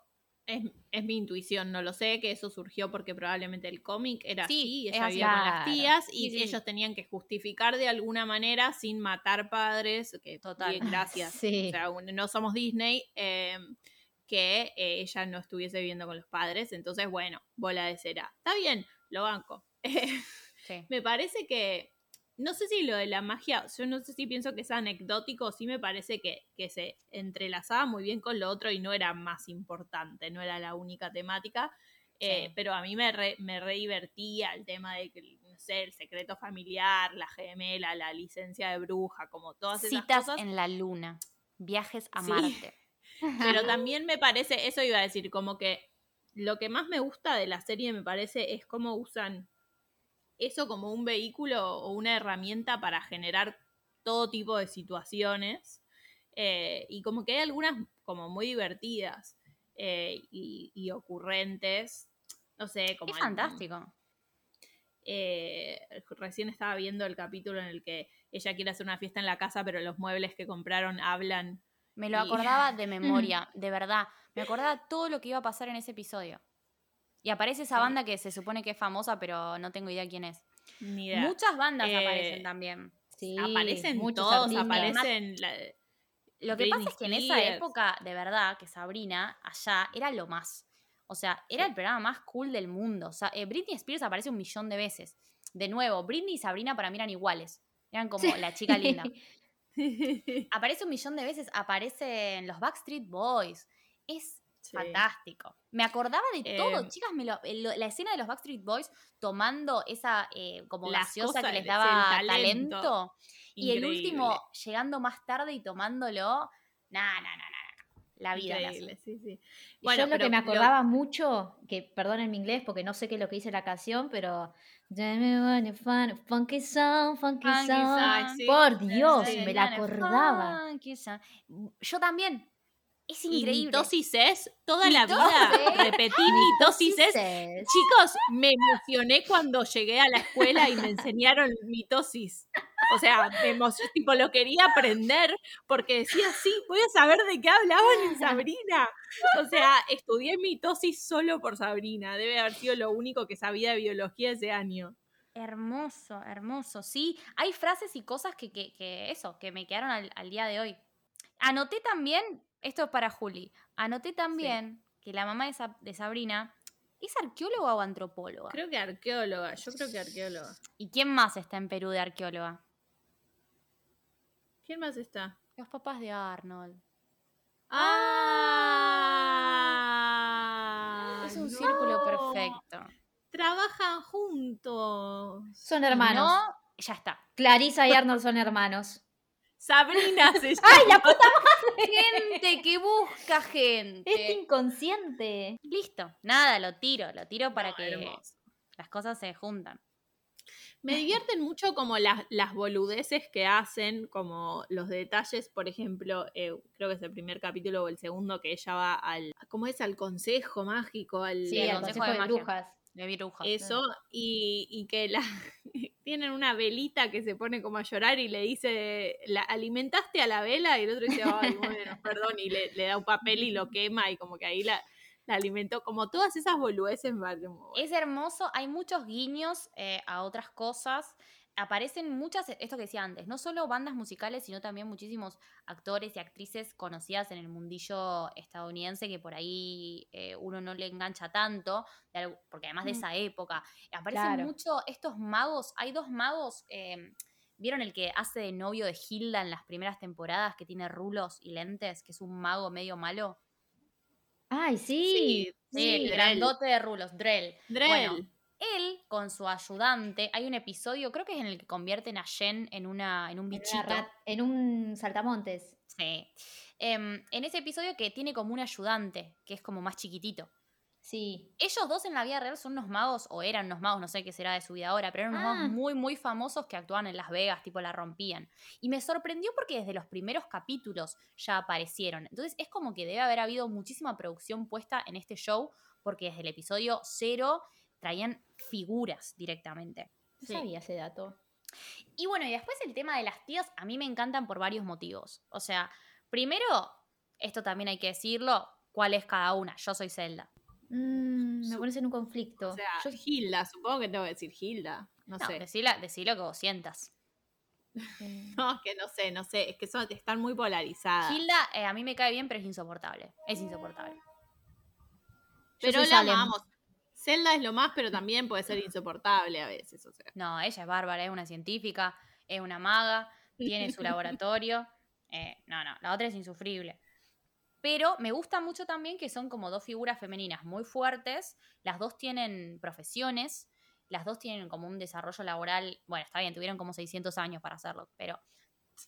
es, es mi intuición, no lo sé, que eso surgió porque probablemente el cómic era Sí, así, ella vivía con las tías y Sí, sí. ellos tenían que justificar de alguna manera sin matar padres, que Total. bien, gracias. O sea, no somos Disney, eh, que eh, ella no estuviese viviendo con los padres, entonces bueno, bola de cera. Está bien, lo banco. Me parece que, no sé si lo de la magia, yo no sé si pienso que es anecdótico, sí me parece que, que se entrelazaba muy bien con lo otro y no era más importante, no era la única temática, eh, Sí. pero a mí me re, me re divertía el tema de que, no sé, el secreto familiar, la gemela, la licencia de bruja, como todas esas Citas cosas. en la luna, viajes a Sí. Marte. Pero también me parece, eso iba a decir, como que lo que más me gusta de la serie me parece es cómo usan eso como un vehículo o una herramienta para generar todo tipo de situaciones. eh, y como que hay algunas como muy divertidas eh, y, y ocurrentes. No sé, como... Es el- fantástico. eh, recién estaba viendo el capítulo en el que ella quiere hacer una fiesta en la casa, pero los muebles que compraron hablan Me lo Y- acordaba de memoria, de verdad. Me acordaba todo lo que iba a pasar en ese episodio. Y aparece esa Sí. banda que se supone que es famosa, pero no tengo idea quién es. ni idea. Muchas bandas Eh, aparecen también. Sí, aparecen muchos todos, aparecen la- Lo que Britney pasa es que en esa época, de verdad, que Sabrina, allá, era lo más. O sea, era el programa más cool del mundo. O sea, eh, Britney Spears aparece un millón de veces. De nuevo, Britney y Sabrina para mí eran iguales. Eran como la chica linda. Aparece un millón de veces, aparecen los Backstreet Boys. Es Sí. fantástico. Me acordaba de todo, Eh, chicas. me lo- lo- la escena de los Backstreet Boys tomando esa eh, como gaseosa que les daba talento. talento. Y el último llegando más tarde y tomándolo. Nah, nah, nah, nah. La vida. Increíble, sí, sí. Y yo lo que me acordaba mucho, que perdonen mi inglés porque no sé qué es lo que dice la canción, pero funky song, funky Funky song. Por Dios, me la acordaba. Yo también. Es Y increíble. mitosis es toda la vida. Repetí mitosis es. Chicos, me emocioné cuando llegué a la escuela y me enseñaron mitosis. O sea, me emocioné, tipo, lo quería aprender porque decía, sí, voy a saber de qué hablaban en Sabrina. O sea, estudié mitosis solo por Sabrina. Debe haber sido lo único que sabía de biología ese año. Hermoso, hermoso. Sí, hay frases y cosas que, que, que eso, que me quedaron al, al día de hoy. Anoté también, esto es para Juli, anoté también que la mamá de, Sa- de Sabrina es arqueóloga o antropóloga. Creo que arqueóloga, yo creo que arqueóloga. ¿Y quién más está en Perú de arqueóloga? ¿Quién más está? Los papás de Arnold. Ah, es un no. círculo perfecto. Trabajan juntos. son hermanos. No, ya está. Clarisa y Arnold son hermanos. Sabrina se llama. ¡Ay, la puta! Gente que busca gente. Este inconsciente. Listo. Nada, lo tiro, lo tiro para No, que hermoso. las cosas se juntan. Me divierten mucho como las, las boludeces que hacen, como los detalles, por ejemplo, eh, creo que es el primer capítulo o el segundo que ella va al, ¿cómo es? Al consejo mágico, al... Sí, el al consejo consejo de brujas. De brujas. Eso, y, y que la, tienen una velita que se pone como a llorar y le dice, ¿la alimentaste a la vela? Y el otro dice, ay, bueno, perdón, y le, le da un papel y lo quema y como que ahí la, la alimentó. Como todas esas boludeces. Es hermoso, hay muchos guiños eh, a otras cosas. Aparecen muchas, esto que decía antes, no solo bandas musicales, sino también muchísimos actores y actrices conocidas en el mundillo estadounidense que por ahí eh, uno no le engancha tanto, porque además de Mm. esa época, aparecen Claro. mucho estos magos, hay dos magos, eh, ¿vieron el que hace de novio de Hilda en las primeras temporadas, que tiene rulos y lentes, que es un mago medio malo? Ay, sí. Sí, el Drell. grandote de rulos, Drell. Drell. Bueno, él con su ayudante, hay un episodio, creo que es en el que convierten a Jen en, una, en un bichito. en un saltamontes. Sí. Em, en ese episodio que tiene como un ayudante, que es como más chiquitito. Sí. Ellos dos en la vida real son unos magos, o eran unos magos, no sé qué será de su vida ahora, pero eran unos Ah. magos muy, muy famosos que actuaban en Las Vegas, tipo la rompían. Y me sorprendió porque desde los primeros capítulos ya aparecieron. Entonces es como que debe haber habido muchísima producción puesta en este show, porque desde el episodio cero traían figuras directamente. No Sí. sabía ese dato. Y bueno, y después el tema de las tías, a mí me encantan por varios motivos. O sea, primero, esto también hay que decirlo, cuál es cada una. Yo soy Zelda. Mm, me pones en un conflicto. O sea, Yo- Hilda, supongo que tengo que decir Hilda. No, No, sé. decila, decí lo que vos sientas. No, es que no sé, no sé. Es que son, están muy polarizadas. Hilda, eh, a mí me cae bien, pero es insoportable. Es insoportable. pero la Salem. amamos. Zelda es lo más, pero también puede ser insoportable a veces. O sea. No, ella es bárbara, es una científica, es una maga, tiene su laboratorio. Eh, no, no, la otra es insufrible. Pero me gusta mucho también que son como dos figuras femeninas muy fuertes. Las dos tienen profesiones, las dos tienen como un desarrollo laboral. Bueno, está bien, tuvieron como 600 años para hacerlo, pero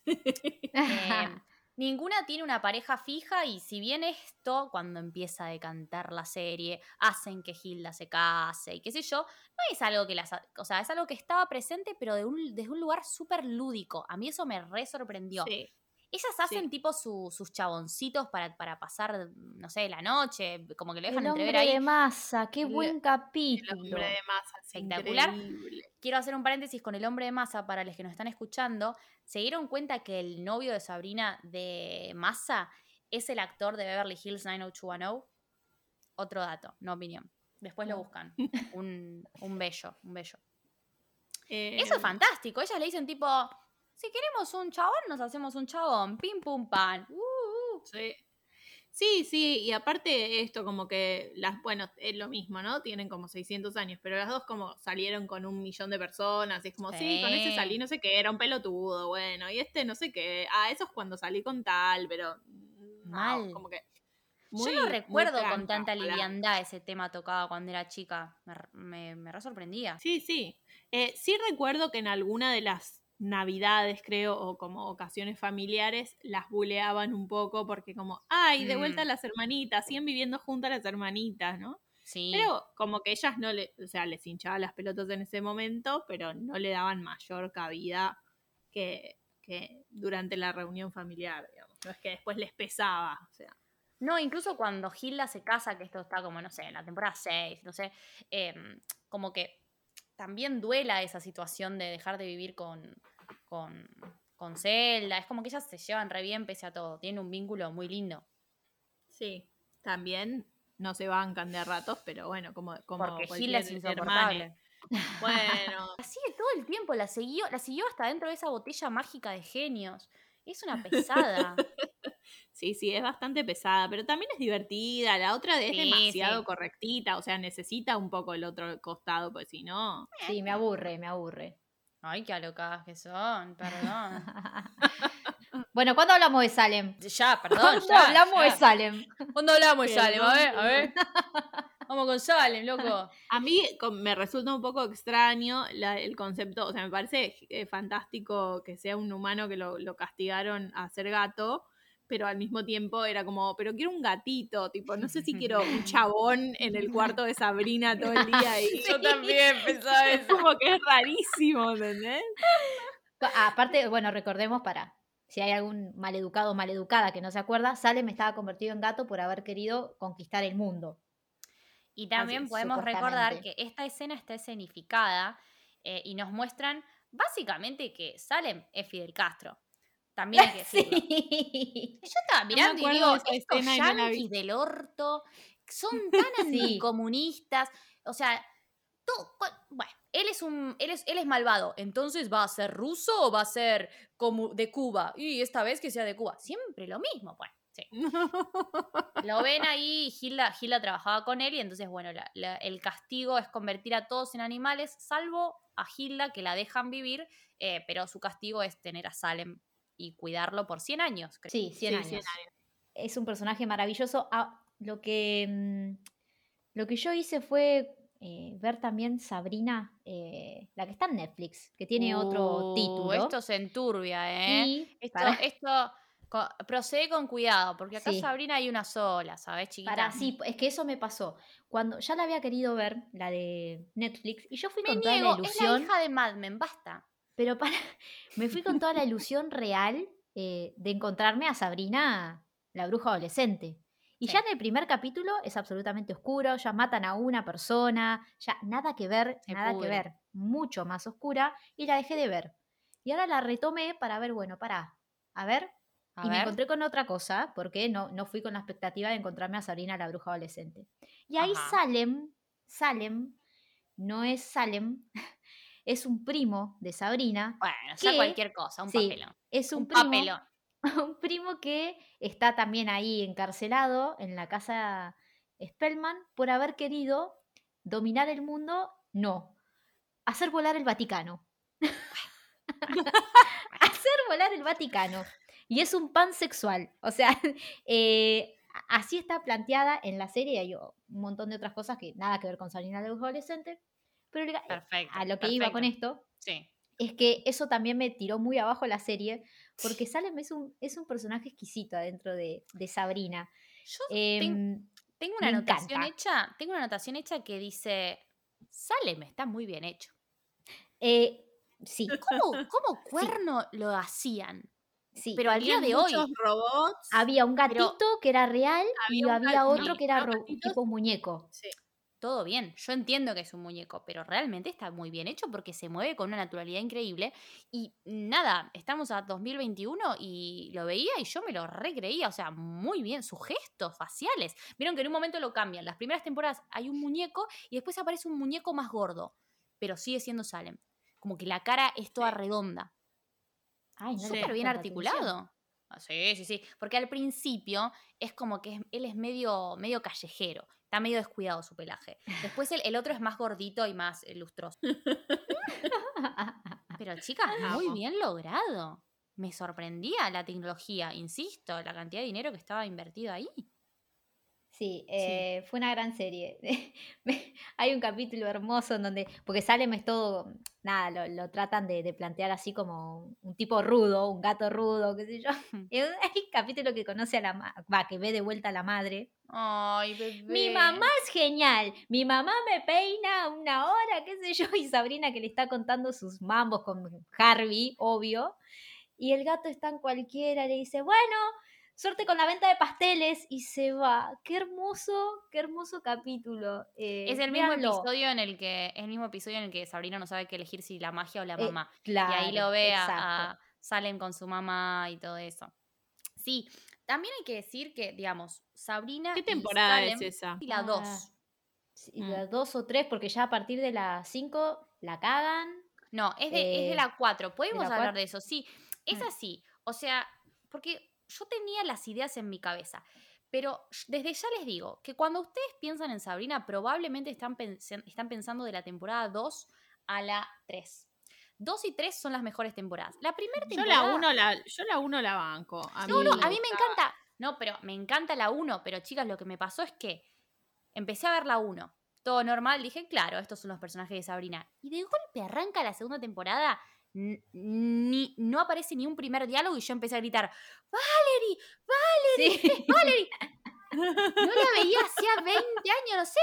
Eh, ninguna tiene una pareja fija y si bien esto, cuando empieza a decantar la serie, hacen que Hilda se case y qué sé yo, no es algo que las... O sea, es algo que estaba presente, pero de un, desde un lugar súper lúdico. A mí eso me re sorprendió. Sí. Ellas hacen sí. tipo su- sus chaboncitos para, para pasar, no sé, la noche, como que lo dejan el hombre entrever ahí. de masa, qué El- buen El capítulo. hombre de masa es Espectacular. increíble. quiero hacer un paréntesis con el hombre de masa para los que nos están escuchando. ¿Se dieron cuenta que el novio de Sabrina de Massa es el actor de Beverly Hills 90210? Otro dato, no opinión. Después lo buscan. Un, un bello, un bello. Eh, Eso es fantástico. Ellas le dicen tipo, si queremos un chabón, nos hacemos un chabón. Pim, pum, pan. Uh, uh. Sí. Sí, sí, y aparte esto como que las, bueno, es lo mismo, ¿no? Tienen como 600 años, pero las dos como salieron con un millón de personas, y es como, sí, con ese salí no sé qué, era un pelotudo, bueno, y este no sé qué, ah, eso es cuando salí con tal, pero mm, no, Mal. como que... Yo no recuerdo con tanta liviandad ese tema tocado cuando era chica. Me, me, me re sorprendía. Sí, sí. Eh, sí recuerdo que en alguna de las navidades, creo, o como ocasiones familiares, las buleaban un poco porque como, ay, de vuelta Mm. las hermanitas, siguen viviendo juntas las hermanitas, ¿no? Sí. Pero como que ellas no le, o sea, les hinchaban las pelotas en ese momento, pero no le daban mayor cabida que, que durante la reunión familiar, digamos. No es que después les pesaba, o sea. No, incluso cuando Hilda se casa, que esto está como, no sé, en la temporada 6, no sé, em, como que también duela esa situación de dejar de vivir con, con, con Zelda. Es como que ellas se llevan re bien pese a todo. Tienen un vínculo muy lindo. Sí, también no se bancan de ratos, pero bueno, como, como porque Hilda es insoportable. Bueno, sigue todo el tiempo, la siguió, la siguió hasta dentro de esa botella mágica de genios. Es una pesada. sí, sí, es bastante pesada, pero también es divertida. La otra es Sí, demasiado sí. correctita, o sea, necesita un poco el otro costado, pues si no. Sí, me aburre, me aburre. Ay, qué alocadas que son, perdón. bueno, ¿cuándo hablamos de Salem? Ya, perdón. ¿Cuándo ya, hablamos ya. de Salem? ¿Cuándo hablamos de Salem? A ver, a ver. Vamos con Salem, loco. A mí me resulta un poco extraño la- el concepto, o sea, me parece eh, fantástico que sea un humano que lo, lo castigaron a ser gato, pero al mismo tiempo era como, pero quiero un gatito, tipo, no sé si quiero un chabón en el cuarto de Sabrina todo el día y Yo también pensaba es eso. como que es rarísimo, ¿entendés? Aparte, bueno, recordemos para, si hay algún maleducado o maleducada que no se acuerda, Salem estaba convertido en gato por haber querido conquistar el mundo. Y también Así, podemos recordar que esta escena está escenificada eh, y nos muestran básicamente que Salem es Fidel Castro. También hay que decirlo. Sí. Yo estaba mirando y acuerdo digo, de estos no yanquis del orto son tan Sí. anticomunistas. O sea, bueno, él es un. Él es, él es malvado. Entonces, ¿va a ser ruso o va a ser como de Cuba? Y esta vez que sea de Cuba. Siempre lo mismo, pues. Sí. Lo ven ahí, y Hilda, Hilda trabajaba con él y entonces, bueno, la- la- el castigo es convertir a todos en animales, salvo a Hilda que la dejan vivir, eh, pero su castigo es tener a Salem y cuidarlo por 100 años. creo. Sí, 100 Sí, años. 100 años. Es un personaje maravilloso. Ah, lo, que, mm, lo que yo hice fue eh, ver también Sabrina, eh, la que está en Netflix, que tiene otro Uh, título. Esto se enturbia, ¿eh? y Esto, para, esto procede con cuidado, porque acá Sí. Sabrina hay una sola, ¿sabes, chiquita? para- sí, es que eso me pasó. Cuando ya la había querido ver, la de Netflix, y yo fui Me con toda la niego, es la ilusión. hija de Mad Men, basta. Pero para, me fui con toda la ilusión real eh, de encontrarme a Sabrina, la bruja adolescente. Y Sí. ya en el primer capítulo es absolutamente oscuro, ya matan a una persona, ya nada que ver, Se nada que ver, mucho más oscura, y la dejé de ver. Y ahora la retomé para ver, bueno, para, a ver, A y me encontré con otra cosa, porque no, no fui con la expectativa de encontrarme a Sabrina, la bruja adolescente. Y ahí Ajá. Salem, Salem, no es Salem, es un primo de Sabrina, Bueno, sea cualquier cosa, un Sí, papelón. es un, Un primo, papelón. un primo que está también ahí encarcelado en la casa Spellman por haber querido dominar el mundo, no, hacer volar el Vaticano. hacer volar el Vaticano. Y es un pansexual. O sea, eh, así está planteada en la serie. Hay un montón de otras cosas que nada que ver con Sabrina la bruja adolescente. Pero Perfecto. a lo que iba con esto Sí. es que eso también me tiró muy abajo la serie, porque Salem es un, es un personaje exquisito adentro de, de Sabrina. Yo ten- Em, tengo una anotación hecha, tengo una anotación hecha que dice, Salem está muy bien hecho. eh, sí, ¿Cómo, cómo cuerno lo hacían? sí. Pero al día de hoy, robots. había un gatito que era real y Había otro que era tipo un muñeco. Sí. Todo bien. Yo entiendo que es un muñeco, pero realmente está muy bien hecho porque se mueve con una naturalidad increíble. Y nada, estamos a 2021 y lo veía y yo me lo recreía. O sea, muy bien, sus gestos faciales. Vieron que en un momento lo cambian. Las primeras temporadas hay un muñeco y después aparece un muñeco más gordo, pero sigue siendo Salem. Como que la cara es toda redonda. Ay, no. Súper bien articulado. Ah, Sí, sí, sí. Porque al principio es como que él es medio, medio callejero. Está medio descuidado su pelaje. Después el, el otro es más gordito y más eh, lustroso. Pero chicas, muy bien logrado. Me sorprendía la tecnología, insisto, la cantidad de dinero que estaba invertido ahí. Sí, eh, fue una gran serie. Hay un capítulo hermoso en donde, porque Salem es todo, nada, lo, lo tratan de, de plantear así como un tipo rudo, un gato rudo, qué sé yo. Hay un capítulo que conoce a la va, que ve de vuelta a la madre. Ay, bebé. Mi mamá es genial, mi mamá me peina una hora, qué sé yo, y Sabrina que le está contando sus mambos con Harvey, obvio. Y el gato está en cualquiera, le dice, bueno, suerte con la venta de pasteles, y se va. Qué hermoso, qué hermoso capítulo. eh, Es el mismo véanlo. episodio en el que es el mismo episodio en el que Sabrina no sabe qué elegir si la magia o la Eh, mamá. claro, y ahí lo ve a- Salem con su mamá y todo eso. Sí, también hay que decir que, digamos, Sabrina. ¿Qué y temporada Salem- es esa? Y la Ah, 2. Sí, Mm. la dos o tres, porque ya a partir de las cinco la cagan. No, es de, es de Eh, la 4. Podemos la hablar de eso, sí. Es Mm. así. O sea, porque yo tenía las ideas en mi cabeza. Pero desde ya les digo que cuando ustedes piensan en Sabrina, probablemente están, están pensando de la temporada 2 a la 3. 2 y 3 son las mejores temporadas. La primera Yo temporada. la uno la, yo la uno la banco. A No, mí no, a mí me encanta. No, pero me encanta la 1. Pero chicas, lo que me pasó es que empecé a ver la 1. Todo normal. Dije, claro, estos son los personajes de Sabrina. Y de golpe arranca la segunda temporada. Ni, no aparece ni un primer diálogo y yo empecé a gritar, Valerie, Sí. Valerie. No la veía hacía 20 años, no sé.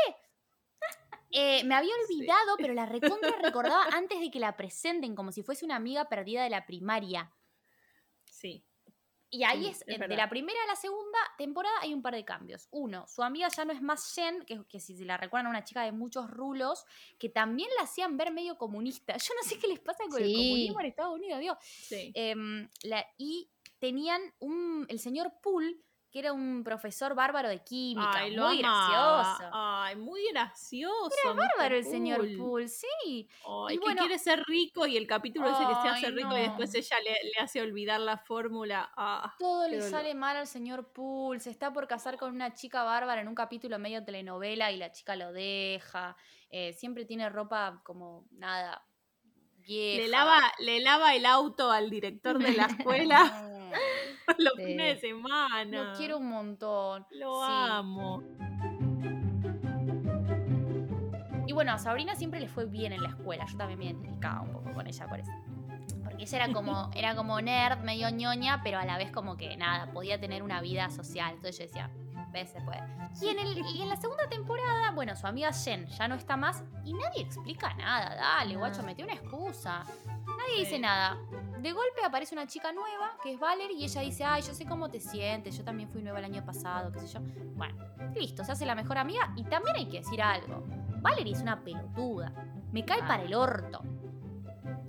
Eh, me había Sí. olvidado, pero la recontra recordaba antes de que la presenten, como si fuese una amiga perdida de la primaria. Sí. Y ahí Sí, es, es eh, de la primera a la segunda temporada hay un par de cambios. Uno, su amiga ya no es más Jen, que, que si se la recuerdan una chica de muchos rulos, que también la hacían ver medio comunista. Yo no sé qué les pasa con el comunismo en Estados Unidos, Dios. Sí. Em, la- y tenían un, el señor Poole, que era un profesor bárbaro de química, Ay, lo muy amaba. gracioso. Ay, muy gracioso. Era Bárbaro el señor Poole, sí. Ay, Y que bueno- quiere ser rico y el capítulo ese que se hace rico y después ella le, le hace olvidar la fórmula. Ah, Todo le sale mal al señor Poole. Se está por casar con una chica bárbara en un capítulo medio telenovela y la chica lo deja. Eh, siempre tiene ropa como nada vieja. le, lava, le lava el auto al director de la escuela los fines de semana. Lo quiero un montón. Lo Sí. amo. Y bueno, a Sabrina siempre le fue bien en la escuela. Yo también me identificaba un poco con ella por eso. Porque ella era como, era como nerd, medio ñoña, pero a la vez como que nada, podía tener una vida social. Entonces yo decía, ves, se puede. Y en, el, y en la segunda temporada, bueno, su amiga Jen ya no está más y nadie explica nada. Dale, guacho, metió una excusa. Nadie Sí. dice nada. De golpe aparece una chica nueva, que es Valerie, y ella dice, ay, yo sé cómo te sientes, yo también fui nueva el año pasado, qué sé yo. Bueno, listo, se hace la mejor amiga y también hay que decir algo. Valerie es una pelotuda. Me cae para el orto.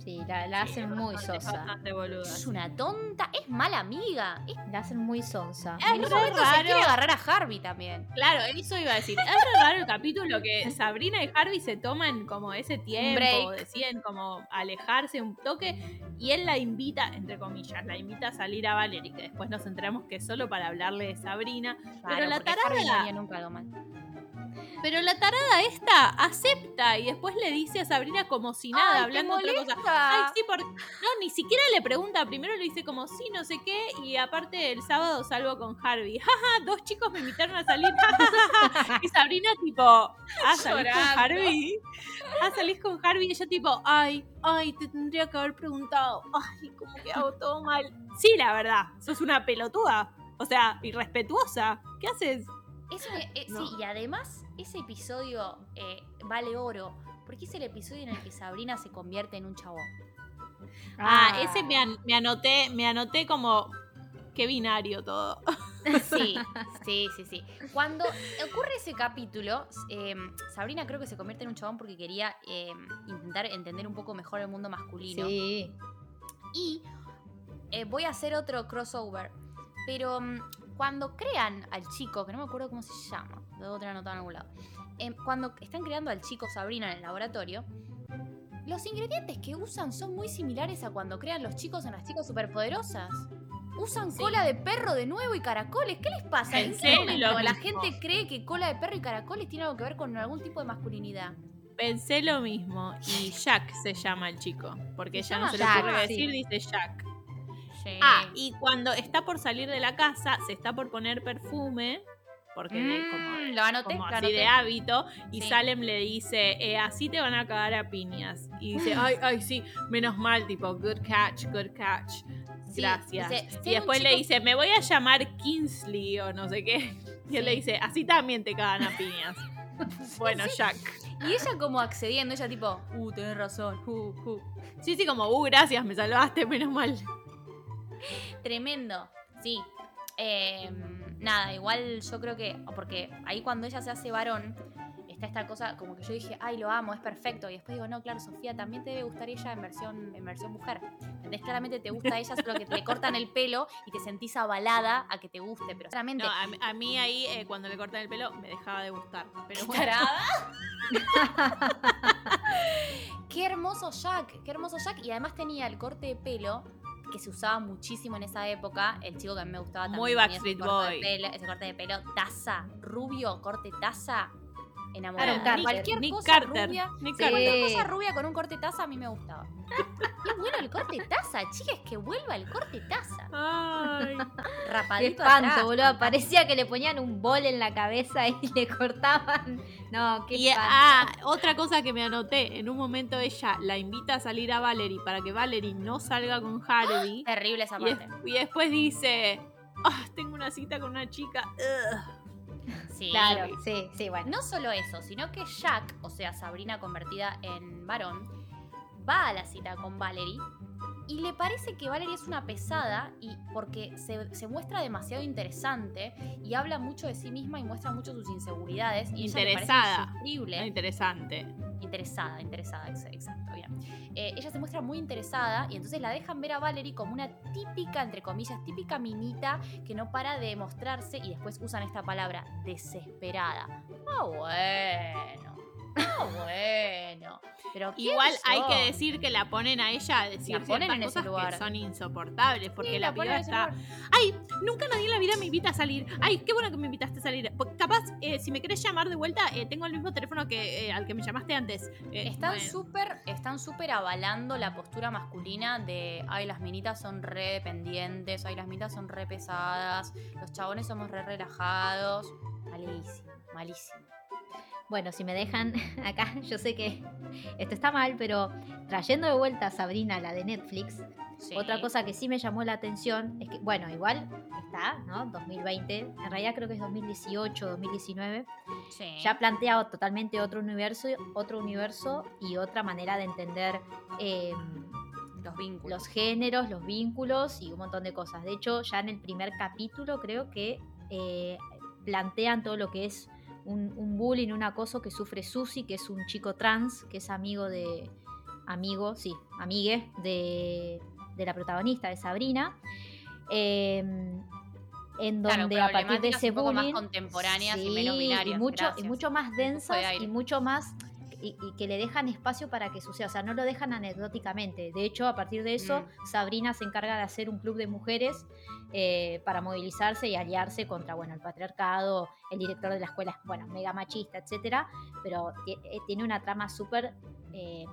Sí, la, la Sí, hacen muy bastante- sosa. bastante boluda. Es una tonta, es mala amiga. Es- La hacen muy sonsa. Es en un re momento se raro. quiere agarrar a Harvey también. Claro, eso iba a decir. Es raro el capítulo que Sabrina y Harvey se toman como ese tiempo, deciden como alejarse un toque y él la invita, entre comillas, la invita a salir a Valerie, que después nos enteramos que es solo para hablarle de Sabrina. Claro, la porque Harvey no tarada- haría nunca algo mal. Pero la tarada esta acepta y después le dice a Sabrina como si nada, Ay, ¿te hablando otra cosa. Ay, sí, porque. No, ni siquiera le pregunta. Primero le dice como sí, no sé qué. Y aparte, el sábado salgo con Harvey. Jaja, dos chicos me invitaron a salir. y Sabrina, tipo, ah, salís con. Harvey. Ah, salís con Harvey. Y ella, tipo, ay, ay, te tendría que haber preguntado. Ay, como que hago todo mal. Sí, la verdad, sos una pelotuda. O sea, irrespetuosa. ¿Qué haces? Eso eh, No. Sí, y además ese episodio eh, vale oro. Porque es el episodio en el que Sabrina se convierte en un chabón. Ah, ese me, an- me anoté, me anoté como. Qué binario todo. Sí, sí, sí, sí. Cuando ocurre ese capítulo, eh, Sabrina creo que se convierte en un chabón porque quería eh, intentar entender un poco mejor el mundo masculino. Sí. Y eh, voy a hacer otro crossover. Pero mm, cuando crean al chico, que no me acuerdo cómo se llama, debo tener anotado en algún lado. eh, cuando están creando al chico Sabrina en el laboratorio, los ingredientes que usan son muy similares a cuando crean los chicos en las chicas superpoderosas. Usan Sí. cola de perro de nuevo y caracoles. ¿Qué les pasa? ¿En Pensé qué momento la gente cree que cola de perro y caracoles tiene algo que ver con algún tipo de masculinidad? Pensé lo mismo. Y Jack se llama el chico. Porque ya no se le ocurre sí. decir, dice Jack. Sí. Ah, y cuando está por salir de la casa, se está por poner perfume. Porque de- Mm, como, lo anoté, como así de hábito. Y Sí. Salem le dice, eh, así te van a cagar a piñas. Y dice, ay, ay, sí, menos mal, tipo, good catch, good catch. Sí, Gracias. dice, "Ser y después le dice, me voy a llamar Kingsley o no sé qué. Y él le dice, así también te cagan a piñas. bueno, Jack. Y ella como accediendo, ella tipo, uh, tenés razón, uh, uh. Sí, sí, como, uh, gracias, me salvaste, menos mal. Tremendo, sí. Eh, nada, igual yo creo que, porque ahí cuando ella se hace varón, está esta cosa como que yo dije, ay, lo amo, es perfecto. Y después digo, no, claro, Sofía, también te debe gustar ella en versión, en versión mujer. ¿Entendés? Claramente te gusta ella, solo que le cortan el pelo y te sentís avalada a que te guste, pero claramente... No, a, mí- a mí ahí, eh, cuando le cortan el pelo, me dejaba de gustar. Pero bueno, qué hermoso Jack, qué hermoso Jack. Y además tenía el corte de pelo que se usaba muchísimo en esa época. El chico que a mí me gustaba también. Muy Backstreet Boy. pelo- ese corte de pelo, taza, rubio, corte taza. Enamorado. Aaron Carter. Cualquier Nick cosa Carter. rubia. Nick sí, Carter. cualquier cosa rubia con un corte taza a mí me gustaba. Es bueno el corte taza, chicas, que vuelva el corte taza. Ay, Qué Rapadito espanto, atrás. boludo. Parecía que le ponían un bol en la cabeza y le cortaban. No, qué Y espanto. ah, otra cosa que me anoté, en un momento ella la invita a salir a Valerie para que Valerie no salga con Harvey. Terrible esa Y, es- parte. y después dice, ah, tengo una cita con una chica. ugh". Sí. Claro, sí, sí, bueno. No solo eso, sino que Jack, o sea, Sabrina convertida en varón, va a la cita con Valerie y le parece que Valerie es una pesada y porque se, se muestra demasiado interesante y habla mucho de sí misma y muestra mucho sus inseguridades y Interesada. Ah, Interesante. Interesada, interesada, ex- exacto, bien. Eh, ella se muestra muy interesada y entonces la dejan ver a Valerie como una típica, entre comillas, típica minita que no para de mostrarse y después usan esta palabra, desesperada. Ah, bueno. Ah, bueno. Pero ¿quién Igual hay que decir que la ponen a ella a decir La ponen en ese cosas lugar. que son insoportables. Porque Sí, la, la ponen piba en ese está. Ay, nunca nadie en la vida me invita a salir. Ay, qué bueno que me invitaste a salir. Porque capaz, eh, si me querés llamar de vuelta, eh, tengo el mismo teléfono que eh, al que me llamaste antes. Eh, Están bueno. súper, están súper avalando la postura masculina de ay, las minitas son re dependientes, ay, las minitas son re pesadas, los chabones somos re relajados. Malísimo, malísimo. Bueno, si me dejan acá, yo sé que esto está mal, pero trayendo de vuelta a Sabrina, la de Netflix, Sí. otra cosa que sí me llamó la atención es que, bueno, igual está, ¿no? 2020, en realidad creo que es 2018, 2019, Sí. ya plantea totalmente otro universo, otro universo y otra manera de entender eh, los vínculos. los géneros, los vínculos y un montón de cosas. De hecho, ya en el primer capítulo creo que eh, plantean todo lo que es un, un bullying, un acoso que sufre Susi, que es un chico trans, que es amigo de. Amigo, sí, amigue de, de la protagonista, de Sabrina. eh, en Claro, donde a partir de ese poco más bullying contemporáneas y menos binarias, y mucho, y mucho más densas y mucho más y, y que le dejan espacio para que suceda, o sea, no lo dejan anecdóticamente. De hecho, a partir de eso, Mm. Sabrina se encarga de hacer un club de mujeres eh, para movilizarse y aliarse contra, bueno, el patriarcado, el director de la escuela, es, bueno, mega machista, etcétera, pero eh, tiene una trama súper eh,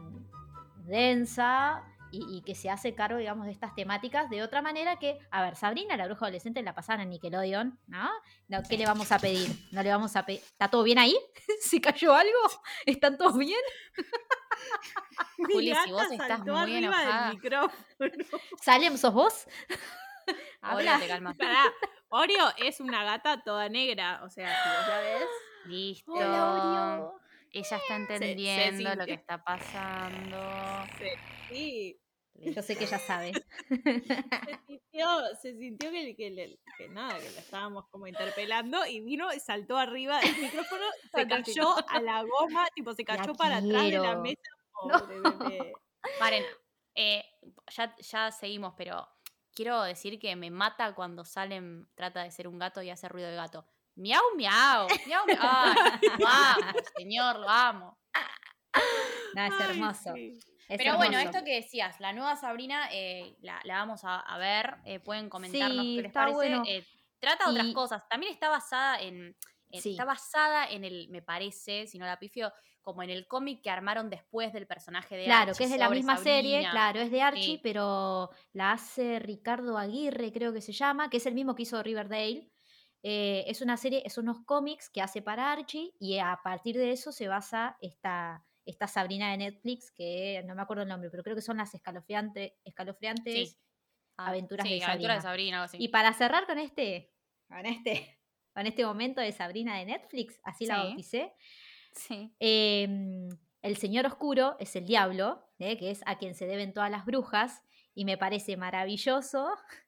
densa y, y que se hace cargo, digamos, de estas temáticas de otra manera que, a ver, Sabrina, la bruja adolescente, la pasaban en Nickelodeon, ¿no? No, ¿Qué le vamos a pedir? No le vamos a pedir. ¿Está todo bien ahí? ¿Se cayó algo? ¿Están todos bien? Juli, si vos estás muy enojada. ¿Salem, sos vos? Ahora Habla. te calmas. Oreo es una gata toda negra, o sea, si vos la ves. Listo. Hola, Oreo. Ella está se entendiendo lo que está pasando. se- sí, Yo sé que ya sabe. se sintió, se sintió que, que, le- que nada, que la estábamos como interpelando y vino y saltó arriba del micrófono, se cayó a la goma, tipo se La cayó para atrás de la mesa. No. Pobre bebé. Eh, ya, ya seguimos, pero quiero decir que me mata cuando Salem trata de ser un gato y hace ruido de gato. Miau, miau, miau, miau. Ay, lo amo, señor, lo amo. No, es Ay, hermoso. sí. es Pero bueno, esto que decías, la nueva Sabrina, eh, la, la vamos a, a ver, eh, pueden comentarnos Sí, qué les está parece. bueno. Eh, trata otras Y- cosas, también está basada en, en- Sí. está basada en el, me parece, si no la pifio, como en el cómic que armaron después del personaje de Claro, Archie que es de la misma serie, claro, es de Archie, Sí. pero la hace Ricardo Aguirre, creo que se llama, que es el mismo que hizo Riverdale. Eh, es una serie, son unos cómics que hace para Archie y a partir de eso se basa esta, esta Sabrina de Netflix, que no me acuerdo el nombre, pero creo que son las escalofriante- escalofriantes Sí. Ah, aventuras sí, de aventuras de Sabrina. Sabrina, algo así. Y para cerrar con este, con este, con este momento de Sabrina de Netflix, así la bauticé. Em, el señor oscuro es el diablo, ¿eh? que es a quien se deben todas las brujas, y me parece maravilloso.